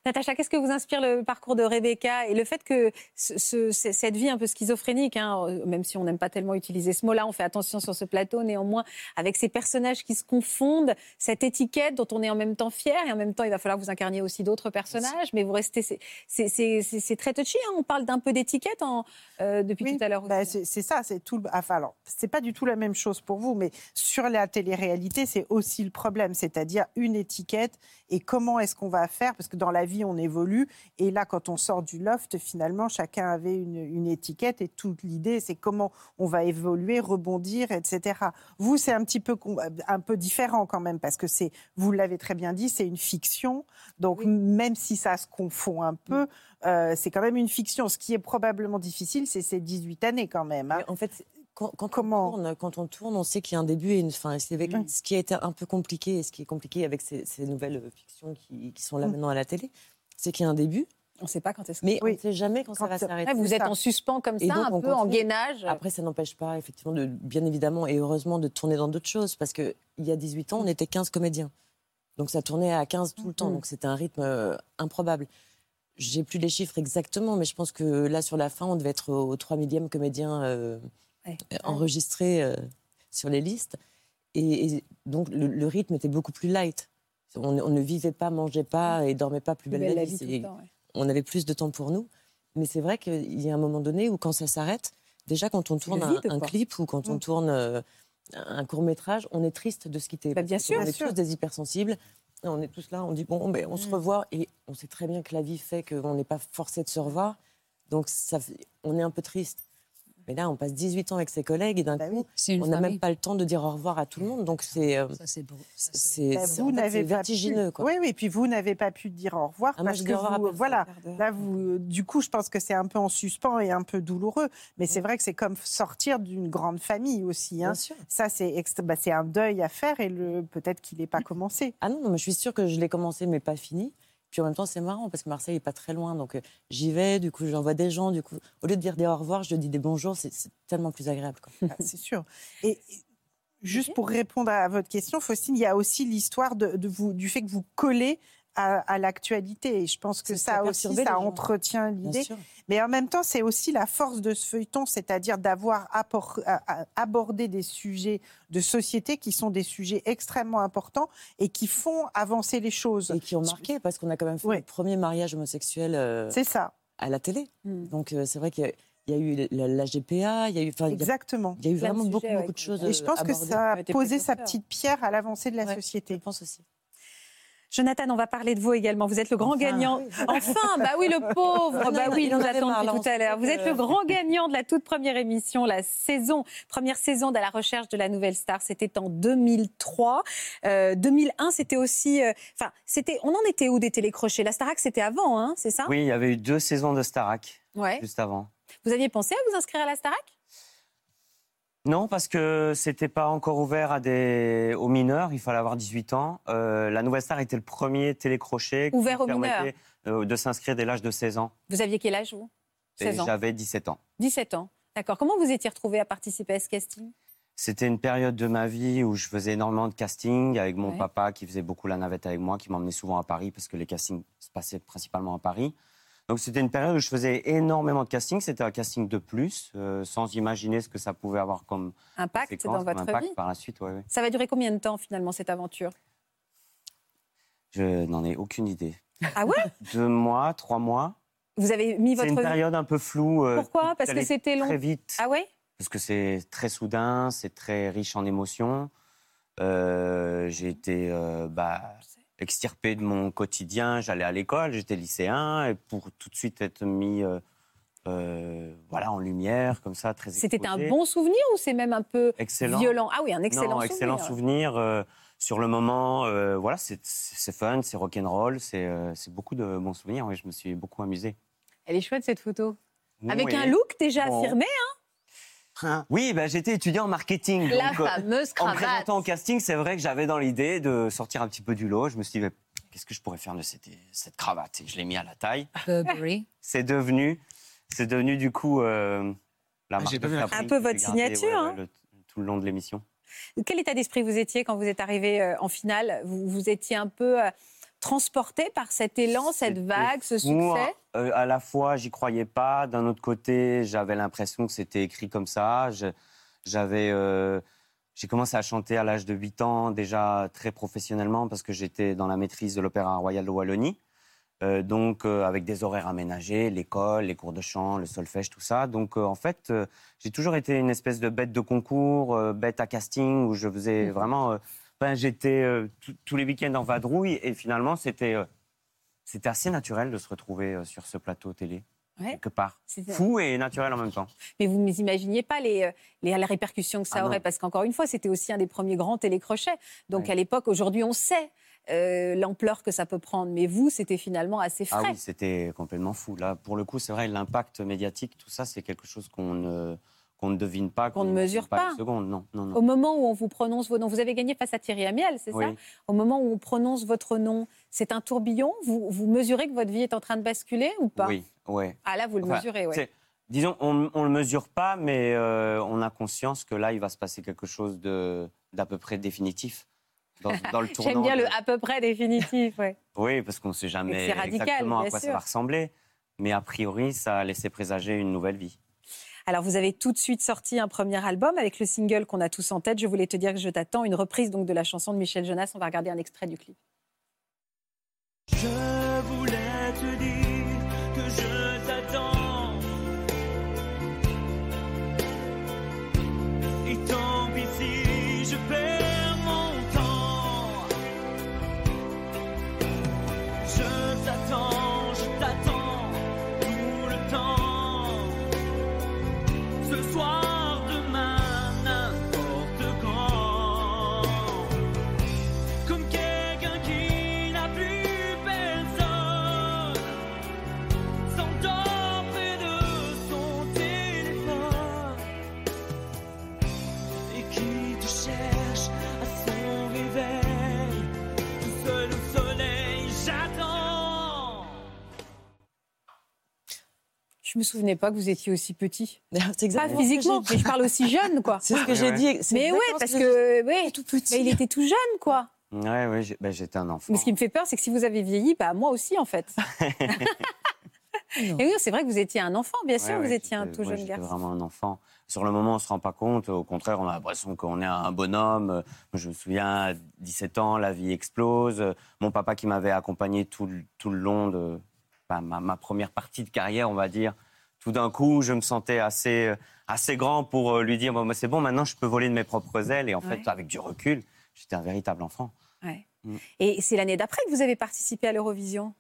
Natacha, qu'est-ce que vous inspire le parcours de Rebecca et le fait que ce- ce- c- cette vie un peu schizophrénique, hein, euh, même si on n'aime pas tellement utiliser ce mot-là, on fait attention sur ce plateau, néanmoins, avec ces personnages qui se confondent, cette étiquette dont on est en même temps fier et en même temps il va falloir que vous incarniez aussi d'autres personnages, mais vous restez, c'est- très touchy, hein, on parle d'un peu d'étiquette euh, depuis Oui, tout à l'heure. bah, c'est c'est ça, c'est tout. le- Enfin, alors, c'est pas du tout la même chose pour vous, mais sur la télé-réalité, c'est aussi le problème, c'est-à-dire une étiquette et comment est-ce qu'on va faire, parce que dans la vie, on évolue, et là, quand on sort du loft, finalement, chacun avait une, une étiquette, et toute l'idée, c'est comment on va évoluer, rebondir, etc. Vous, c'est un petit peu, com- un peu différent quand même, parce que c'est, vous l'avez très bien dit, c'est une fiction, donc même si ça se confond un peu, euh, c'est quand même une fiction. Ce qui est probablement difficile, c'est ces 18 années quand même. hein. En fait, quand, quand Comment? on tourne, quand on tourne, on sait qu'il y a un début et une fin. Et c'est avec- Mm. Ce qui a été un peu compliqué, et ce qui est compliqué avec ces, ces nouvelles euh, fictions qui, qui sont là Mm. maintenant à la télé, c'est qu'il y a un début. On ne sait pas quand est-ce que Mais Oui. on ne sait jamais quand, ça va s'arrêter. Ouais, vous êtes ça. en suspens comme ça, donc, un on peu en gainage. Après, ça n'empêche pas, effectivement, de, bien évidemment et heureusement, de tourner dans d'autres choses. Parce qu'il y a 18 ans, on était 15 comédiens. Donc ça tournait à 15 tout le temps. Donc c'était un rythme euh, improbable. J'ai plus les chiffres exactement, mais je pense que là, sur la fin, on devait être au 3 millième comédien euh, Ouais. euh, enregistré euh, sur les listes. Et, et donc le, le rythme était beaucoup plus light. On, on ne vivait pas, mangeait pas et dormait pas plus belle, Belle la vie. temps, ouais. on avait plus de temps pour nous. Mais c'est vrai qu'il y a un moment donné où, quand ça s'arrête, déjà quand on tourne un, clip ou quand on Mm. tourne euh, un court métrage, on est triste de se quitter. Bah, bien sûr. On Bien est sûr. tous des hypersensibles On est tous là, on dit bon, ben, on se revoit et on sait très bien que la vie fait qu'on n'est pas forcé de se revoir. Donc ça, on est un peu triste. Mais là, on passe 18 ans avec ses collègues et d'un coup, une on n'a même pas le temps de dire au revoir à tout le monde. Donc c'est. euh, Bah, vertigineux. Quoi. Oui, oui, puis vous n'avez pas pu dire au revoir Ah, parce que vous, voilà, là vous, du coup, je pense que c'est un peu en suspens et un peu douloureux, mais c'est vrai que c'est comme sortir d'une grande famille aussi. Hein. Bien sûr. Ça, c'est bah, c'est un deuil à faire et peut-être qu'il n'est pas commencé. Ah non, non, mais je suis sûre que je l'ai commencé, mais pas fini. Puis en même temps, c'est marrant parce que Marseille n'est pas très loin. Donc euh, j'y vais, du coup, j'envoie des gens. Du coup, au lieu de dire des au revoir, je dis des bonjours. C'est tellement plus agréable. Ah, c'est sûr. Et et juste pour répondre à votre question, Faustine, il y a aussi l'histoire de, de vous, du fait que vous collez à, à l'actualité. Et je pense que ça aussi, ça gens. entretient l'idée. Mais en même temps, c'est aussi la force de ce feuilleton, c'est-à-dire d'avoir abordé des sujets de société qui sont des sujets extrêmement importants et qui font avancer les choses. Et qui ont marqué parce qu'on a quand même fait le premier mariage homosexuel euh, C'est ça. à la télé. Hmm. Donc euh, c'est vrai qu'il y a- il y a eu la, la GPA, il y a eu. enfin, il y a- Exactement. Il y a eu vraiment beaucoup, sujets, ouais, beaucoup de choses. Et je pense euh, que ça a posé sa petite pierre à l'avancée de la Ouais, société. Je pense aussi. Jonathan, on va parler de vous également. Vous êtes le grand Enfin. gagnant. Oui. Enfin, bah oui, le pauvre. Non, bah oui, il nous attend depuis tout à l'heure. Vous êtes le grand gagnant de la toute première émission, la saison, première saison de la recherche de la nouvelle star. C'était en 2003. Euh, 2001, c'était aussi. euh, Enfin, c'était. On en était où des télécrochets? La Starac, c'était avant, hein, c'est ça? Oui, il y avait eu deux saisons de Starac Ouais. juste avant. Vous aviez pensé à vous inscrire à la Starac? Non, parce que c'était pas encore ouvert à des... aux mineurs, il fallait avoir 18 ans. Euh, la Nouvelle Star était le premier télécrochet qui Ouvert aux permettait euh, de s'inscrire dès l'âge de 16 ans. Vous aviez quel âge, vous? Et 16 ans. j'avais 17 ans. 17 ans. D'accord. Comment vous étiez retrouvé à participer à ce casting? C'était une période de ma vie où je faisais énormément de casting avec mon Ouais. papa qui faisait beaucoup la navette avec moi, qui m'emmenait souvent à Paris parce que les castings se passaient principalement à Paris. Donc c'était une période où je faisais énormément de casting. C'était un casting de plus, euh, sans imaginer ce que ça pouvait avoir comme Impact dans votre impact vie par la suite. ouais, ouais. Ça va durer combien de temps finalement cette aventure? Je n'en ai aucune idée. Ah ouais? Deux mois, trois mois. Vous avez mis C'est votre une vie- période un peu floue. euh, Pourquoi? Parce que c'était long. Très vite. Ah ouais? Parce que c'est très soudain, c'est très riche en émotions. Euh, j'ai été euh, bah, extirpé de mon quotidien. J'allais à l'école, j'étais lycéen, et pour tout de suite être mis euh, euh, voilà, en lumière, comme ça, très C'était un bon souvenir ou c'est même un peu Excellent. violent? Ah oui, un excellent non, souvenir. excellent souvenir. euh, sur le moment, euh, voilà, c'est c'est fun, c'est rock'n'roll, c'est euh, c'est beaucoup de bons souvenirs. Oui, je me suis beaucoup amusé. Elle est chouette cette photo. Avec Oui. un look déjà Bon. affirmé, hein Oui, bah, j'étais étudiant en marketing. La donc, euh, fameuse En cravate. présentant au casting, c'est vrai que j'avais dans l'idée de sortir un petit peu du lot. Je me suis dit, mais qu'est-ce que je pourrais faire de cette, cette cravate? Et je l'ai mis à la taille. Burberry. C'est devenu, c'est devenu du coup euh, la marque j'ai pas de vu la fabrique Un peu votre signature, hein. le- tout le long de l'émission. Quel état d'esprit vous étiez quand vous êtes arrivé euh, en finale? Vous, vous étiez un peu euh, transporté par cet élan, cette vague, ce succès? Euh, à la fois, j'y croyais pas. D'un autre côté, j'avais l'impression que c'était écrit comme ça. J'avais, euh, j'ai commencé à chanter à l'âge de 8 ans, déjà très professionnellement, parce que j'étais dans la maîtrise de l'Opéra Royal de Wallonie. Euh, donc, avec des horaires aménagés, l'école, les cours de chant, le solfège, tout ça. Donc, en fait, j'ai toujours été une espèce de bête de concours, bête à casting, où je faisais vraiment. euh, ben, j'étais tous- tous les week-ends en vadrouille, et finalement, c'était. C'était assez naturel de se retrouver euh, sur ce plateau télé, Ouais. quelque part. Fou et naturel en même temps. Mais vous n'imaginiez pas les, euh, les, les répercussions que ça Ah non. aurait, parce qu'encore une fois, c'était aussi un des premiers grands télécrochets. Donc Ouais. à l'époque, aujourd'hui, on sait euh, l'ampleur que ça peut prendre. Mais vous, c'était finalement assez Ah frais. oui, c'était complètement fou. Là, pour le coup, c'est vrai, l'impact médiatique, tout ça, c'est quelque chose qu'on ne, qu'on ne devine pas, Qu'on ne mesure pas. Seconde, non, non, non. Au moment où on vous prononce vos noms, vous avez gagné face à Thierry Amiel, c'est Oui. ça? Au moment où on prononce votre nom, c'est un tourbillon? Vous, vous mesurez que votre vie est en train de basculer ou pas? Oui, ouais. Ah là, vous le Enfin, mesurez, oui. Disons, on ne le mesure pas, mais euh, on a conscience que là, il va se passer quelque chose d'à peu près définitif dans, dans le tournant. J'aime bien le à peu près définitif. Ouais. Oui, parce qu'on ne sait jamais radical, exactement à quoi sûr. ça va ressembler. Mais a priori, ça a laissé présager une nouvelle vie. Alors, vous avez tout de suite sorti un premier album avec le single qu'on a tous en tête. Je voulais te dire que je t'attends, une reprise donc de la chanson de Michel Jonas. On va regarder un extrait du clip. Je me souvenais pas que vous étiez aussi petit. C'est Pas physiquement, mais je parle aussi jeune, quoi. C'est ce que j'ai dit. Mais ouais, exactement parce que ouais, tout petit. mais il était tout jeune, quoi. Ouais, ouais, bah, j'étais un enfant. Mais ce qui me fait peur, c'est que si vous avez vieilli, bah moi aussi, en fait. Et oui, c'est vrai que vous étiez un enfant, bien sûr, Ouais, vous ouais, étiez un tout ouais, jeune garçon. vraiment un enfant. Sur le moment, on ne se rend pas compte. Au contraire, on a l'impression qu'on est un bonhomme. Je me souviens, à 17 ans, la vie explose. Mon papa qui m'avait accompagné tout, tout le long de bah, ma, ma première partie de carrière, on va dire. Tout d'un coup, je me sentais assez, euh, assez grand pour euh, lui dire bon, bah, c'est bon, maintenant je peux voler de mes propres ailes. Et en Ouais. fait, avec du recul, j'étais un véritable enfant. Ouais. Mm. Et c'est l'année d'après que vous avez participé à l'Eurovision?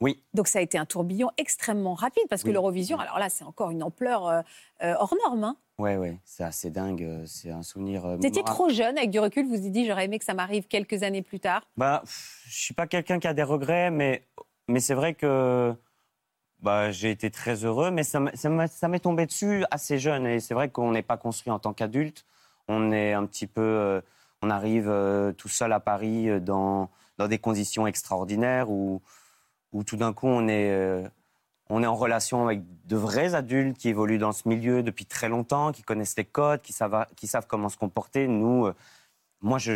Oui. Donc ça a été un tourbillon extrêmement rapide, parce que Oui. l'Eurovision, alors là, c'est encore une ampleur euh, hors norme. hein. Ouais, ouais, c'est assez dingue. C'est un souvenir. Vous étiez trop jeune, avec du recul, vous vous êtes dit, j'aurais aimé que ça m'arrive quelques années plus tard. Bah, je suis pas quelqu'un qui a des regrets, mais, mais c'est vrai que bah, j'ai été très heureux, mais ça m'est tombé dessus assez jeune. Et c'est vrai qu'on n'est pas construit en tant qu'adulte. On est un petit peu. euh, on arrive euh, tout seul à Paris euh, dans, des conditions extraordinaires où, tout d'un coup on est. en relation avec de vrais adultes qui évoluent dans ce milieu depuis très longtemps, qui connaissent les codes, qui savent, comment se comporter. Nous, moi, je,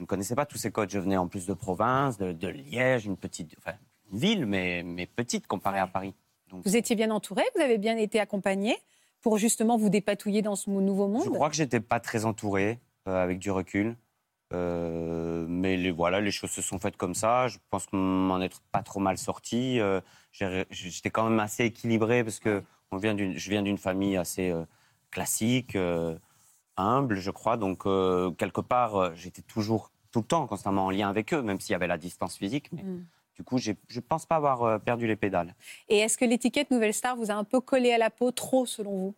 ne connaissais pas tous ces codes. Je venais en plus de province, de, Liège, une petite ville, mais, mais petite comparée à Paris. Donc, Vous étiez bien entouré, vous avez bien été accompagné pour justement vous dépatouiller dans ce nouveau monde je crois que j'étais pas très entouré, euh, avec du recul. Euh, mais les, voilà, les choses se sont faites comme ça. Je pense m'en être pas trop mal sorti. Euh, J'étais quand même assez équilibré parce que on vient d'une- je viens d'une famille assez classique, humble, je crois. Donc, quelque part, j'étais toujours, tout le temps, constamment en lien avec eux, même s'il y avait la distance physique. Mais Mm. Du coup, je ne pense pas avoir euh, perdu les pédales. Et est-ce que l'étiquette Nouvelle Star vous a un peu collé à la peau trop, selon vous?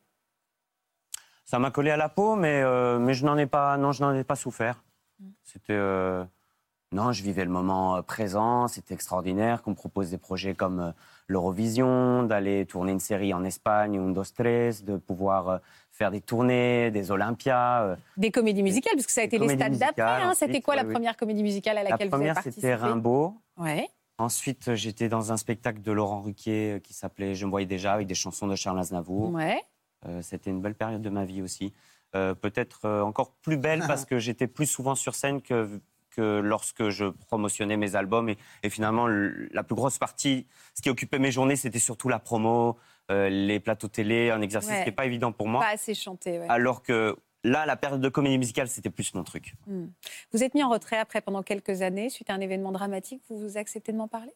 Ça m'a collé à la peau, mais, euh, mais je n'en ai pas, non, je n'en ai pas souffert. Mm. C'était, euh, non, je vivais le moment présent. C'était extraordinaire qu'on propose des projets comme l'Eurovision, d'aller tourner une série en Espagne, un dos tres, de pouvoir faire des tournées, des Olympias. Des comédies musicales, parce que ça a été les stades d'après. hein. C'était quoi la ouais, première comédie musicale à La laquelle vous avez première, participé? C'était Rimbaud. Ouais. Ensuite, euh, j'étais dans un spectacle de Laurent Ruquier euh, qui s'appelait Je me voyais déjà avec des chansons de Charles Aznavour. Ouais. Euh, C'était une belle période de ma vie aussi. Euh, Peut-être encore plus belle parce que j'étais plus souvent sur scène que, que lorsque je promotionnais mes albums. Et, et finalement, la plus grosse partie, ce qui occupait mes journées, c'était surtout la promo, euh, les plateaux télé, un exercice Ouais. qui n'est pas évident pour moi. Pas assez chanté, ouais. Alors que là, la période de comédie musicale, c'était plus mon truc. Hmm. Vous êtes mis en retrait après pendant quelques années, suite à un événement dramatique. Vous vous acceptez de m'en parler?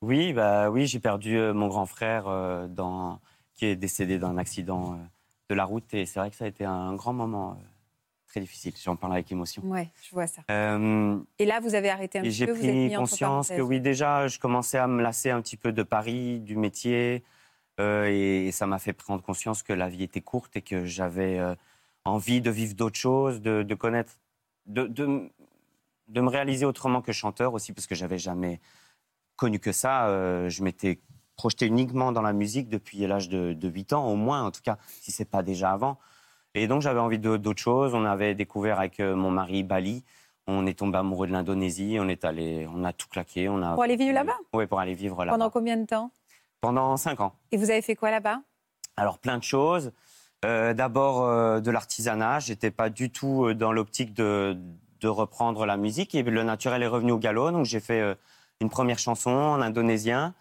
Oui, bah oui, j'ai perdu euh, mon grand frère euh, dans, qui est décédé d'un accident euh, de la route et c'est vrai que ça a été un grand moment euh, très difficile. J'en parle avec émotion. Ouais, je vois ça. Et là, vous avez arrêté un et petit j'ai peu, vous êtes pris mis conscience que oui, déjà, je commençais à me lasser un petit peu de Paris, du métier, et, ça m'a fait prendre conscience que la vie était courte et que j'avais envie de vivre d'autres choses, de, de connaître, de, de, de me réaliser autrement que chanteur aussi, parce que j'avais jamais connu que ça. Euh, je m'étais projeté uniquement dans la musique depuis l'âge de, de 8 ans, au moins, en tout cas, si c'est pas déjà avant. Et donc, j'avais envie d'autres choses. On avait découvert avec euh, mon mari Bali. On est tombé amoureux de l'Indonésie. On est allé, on a tout claqué. On a Pour aller vivre là-bas? Oui, pour aller vivre là. Pendant combien de temps? Pendant cinq ans. Et vous avez fait quoi là-bas? Alors, plein de choses. Euh, D'abord, euh, de l'artisanat. J'étais pas du tout euh, dans l'optique de, de reprendre la musique. Et le naturel est revenu au galop. Donc, j'ai fait euh, une première chanson en indonésien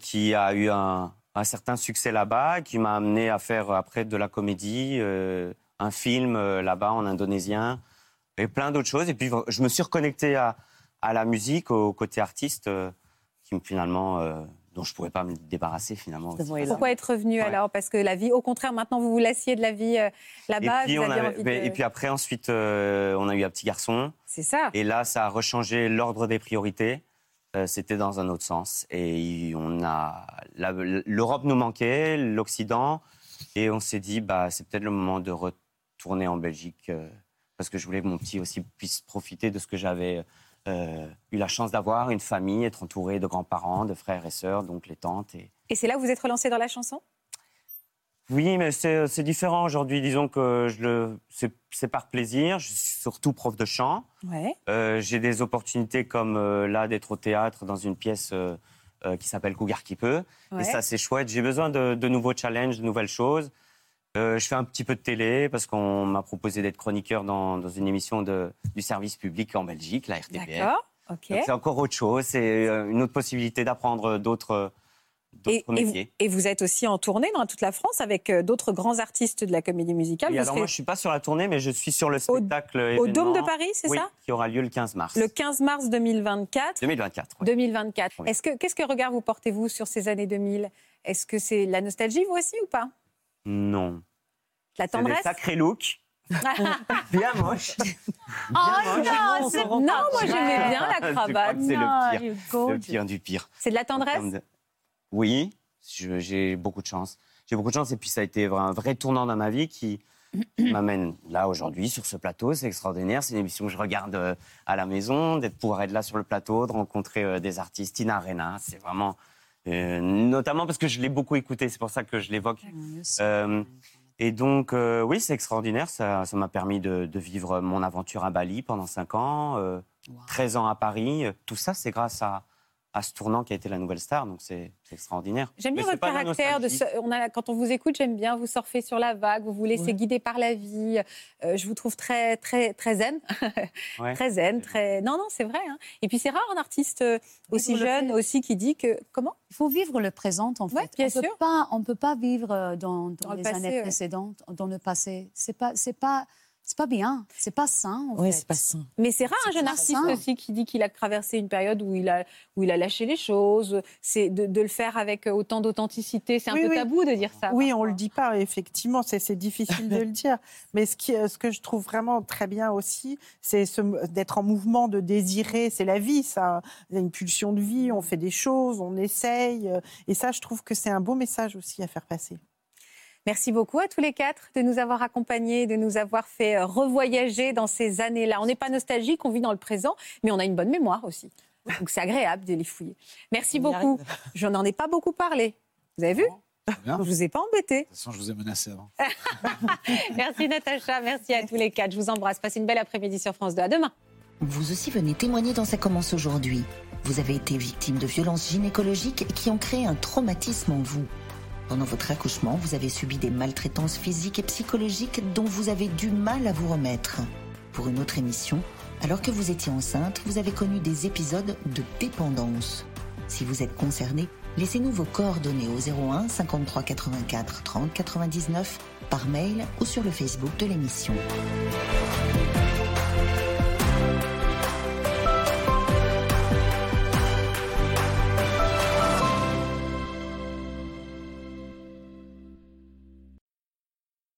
qui a eu un, un certain succès là-bas, qui m'a amené à faire après de la comédie, un film là-bas en indonésien et plein d'autres choses. Et puis, je me suis reconnecté à, à la musique, au côté artiste, qui me, finalement, dont je ne pourrais pas me débarrasser finalement. Pourquoi être revenu Ouais. alors? Parce que la vie, au contraire, maintenant vous vous lassiez de la vie euh, là-bas. et, puis, de- et après, ensuite, euh, on a eu un petit garçon. C'est ça. Et là, ça a rechangé l'ordre des priorités. Euh, C'était dans un autre sens. Et on a l'Europe nous manquait, l'Occident, et on s'est dit, bah, c'est peut-être le moment de retourner en Belgique parce que je voulais que mon petit aussi puisse profiter de ce que j'avais euh, eu la chance d'avoir, une famille, être entouré de grands-parents, de frères et sœurs, donc les tantes. Et... Et c'est là que vous êtes relancé dans la chanson? Oui, mais c'est différent aujourd'hui. Disons que je le, c'est par plaisir. Je suis surtout prof de chant. Ouais. Euh, J'ai des opportunités comme euh, là d'être au théâtre dans une pièce euh, qui s'appelle Cougar qui peut. Ouais. Et ça, c'est chouette. J'ai besoin de, de nouveaux challenges, de nouvelles choses. Euh, je fais un petit peu de télé parce qu'on m'a proposé d'être chroniqueur dans, dans une émission de, du service public en Belgique, la RTBF. D'accord. Ok. C'est encore autre chose. C'est euh, une autre possibilité d'apprendre d'autres Et, d'autres et vous, métiers. et vous êtes aussi en tournée dans toute la France avec euh, d'autres grands artistes de la comédie musicale. Oui, Vous alors serez moi, je suis pas sur la tournée, mais je suis sur le spectacle au Dôme de Paris, c'est oui, ça qui aura lieu le 15 mars. le 15 mars 2024. 2024. oui. 2024. Oui. Est-ce que qu'est-ce que regard vous portez-vous sur ces années 2000 Est-ce que c'est la nostalgie vous aussi ou pas? Non. La C'est des tendresse sacrés looks. Bien moche. Oh non, c'est- non, moi j'aimais bien la Je cravate. c'est le pire. Le du pire. C'est de la En tendresse de- Oui, je- j'ai beaucoup de chance. J'ai beaucoup de chance et puis ça a été un vrai tournant dans ma vie qui m'amène là aujourd'hui sur ce plateau. C'est extraordinaire. C'est une émission que je regarde euh, à la maison, d'être pouvoir être là sur le plateau, de rencontrer euh, des artistes. Tina Arena, c'est vraiment euh, notamment parce que je l'ai beaucoup écouté. C'est pour ça que je l'évoque. Euh, et donc, euh, oui, c'est extraordinaire. Ça m'a permis de, de vivre mon aventure à Bali pendant 5 ans, euh, 13 ans à Paris. Tout ça, c'est grâce à, à ce tournant qui a été la nouvelle star. Donc, c'est extraordinaire. J'aime bien Mais votre caractère. De nostalgie. se- on a, quand on vous écoute, j'aime bien. Vous surfez sur la vague, vous vous laissez Ouais. guider par la vie. Euh, je vous trouve très, très, très zen. Ouais. très zen, très. Non, non, c'est vrai. hein. Et puis c'est rare un artiste euh, aussi le jeune aussi qui dit que comment? Il faut vivre le présent, en fait. Ouais, bien on peut sûr. Pas, on ne peut pas vivre euh, dans, le les passé, années ouais. précédentes, dans le passé. C'est pas, c'est pas, c'est pas bien. C'est pas sain, en Oui, c'est pas sain. Mais c'est rare un jeune artiste aussi qui dit qu'il a traversé une période où il a, où il a lâché les choses. C'est de, de le faire avec autant d'authenticité. C'est un Oui, peu oui. tabou de dire ça. Oui, on parfois. le dit pas, effectivement, c'est c'est difficile de le dire. Mais ce, qui, ce que je trouve vraiment très bien aussi, c'est ce- d'être en mouvement, de désirer. C'est la vie, ça. Il y a une pulsion de vie, on fait des choses, on essaye. euh, Et ça, je trouve que c'est un beau message aussi à faire passer. Merci beaucoup à tous les quatre de nous avoir accompagnés, de nous avoir fait euh, revoyager dans ces années-là. On n'est pas nostalgique, on vit dans le présent, mais on a une bonne mémoire aussi. Donc c'est agréable de les fouiller. Merci beaucoup. Je n'en ai pas beaucoup parlé. Vous avez vu? Bien. Je vous ai pas embêté. De toute façon, je vous ai menacé avant. Merci Natacha, merci à tous les quatre. Je vous embrasse. Passez une belle après-midi sur France 2. À demain. Vous aussi venez témoigner dans Ça commence aujourd'hui. Vous avez été victime de violences gynécologiques qui ont créé un traumatisme en vous. Pendant votre accouchement, vous avez subi des maltraitances physiques et psychologiques dont vous avez du mal à vous remettre. Pour une autre émission, alors que vous étiez enceinte, vous avez connu des épisodes de dépendance. Si vous êtes concerné, laissez-nous vos coordonnées au 01 53 84 30 99 par mail ou sur le Facebook de l'émission.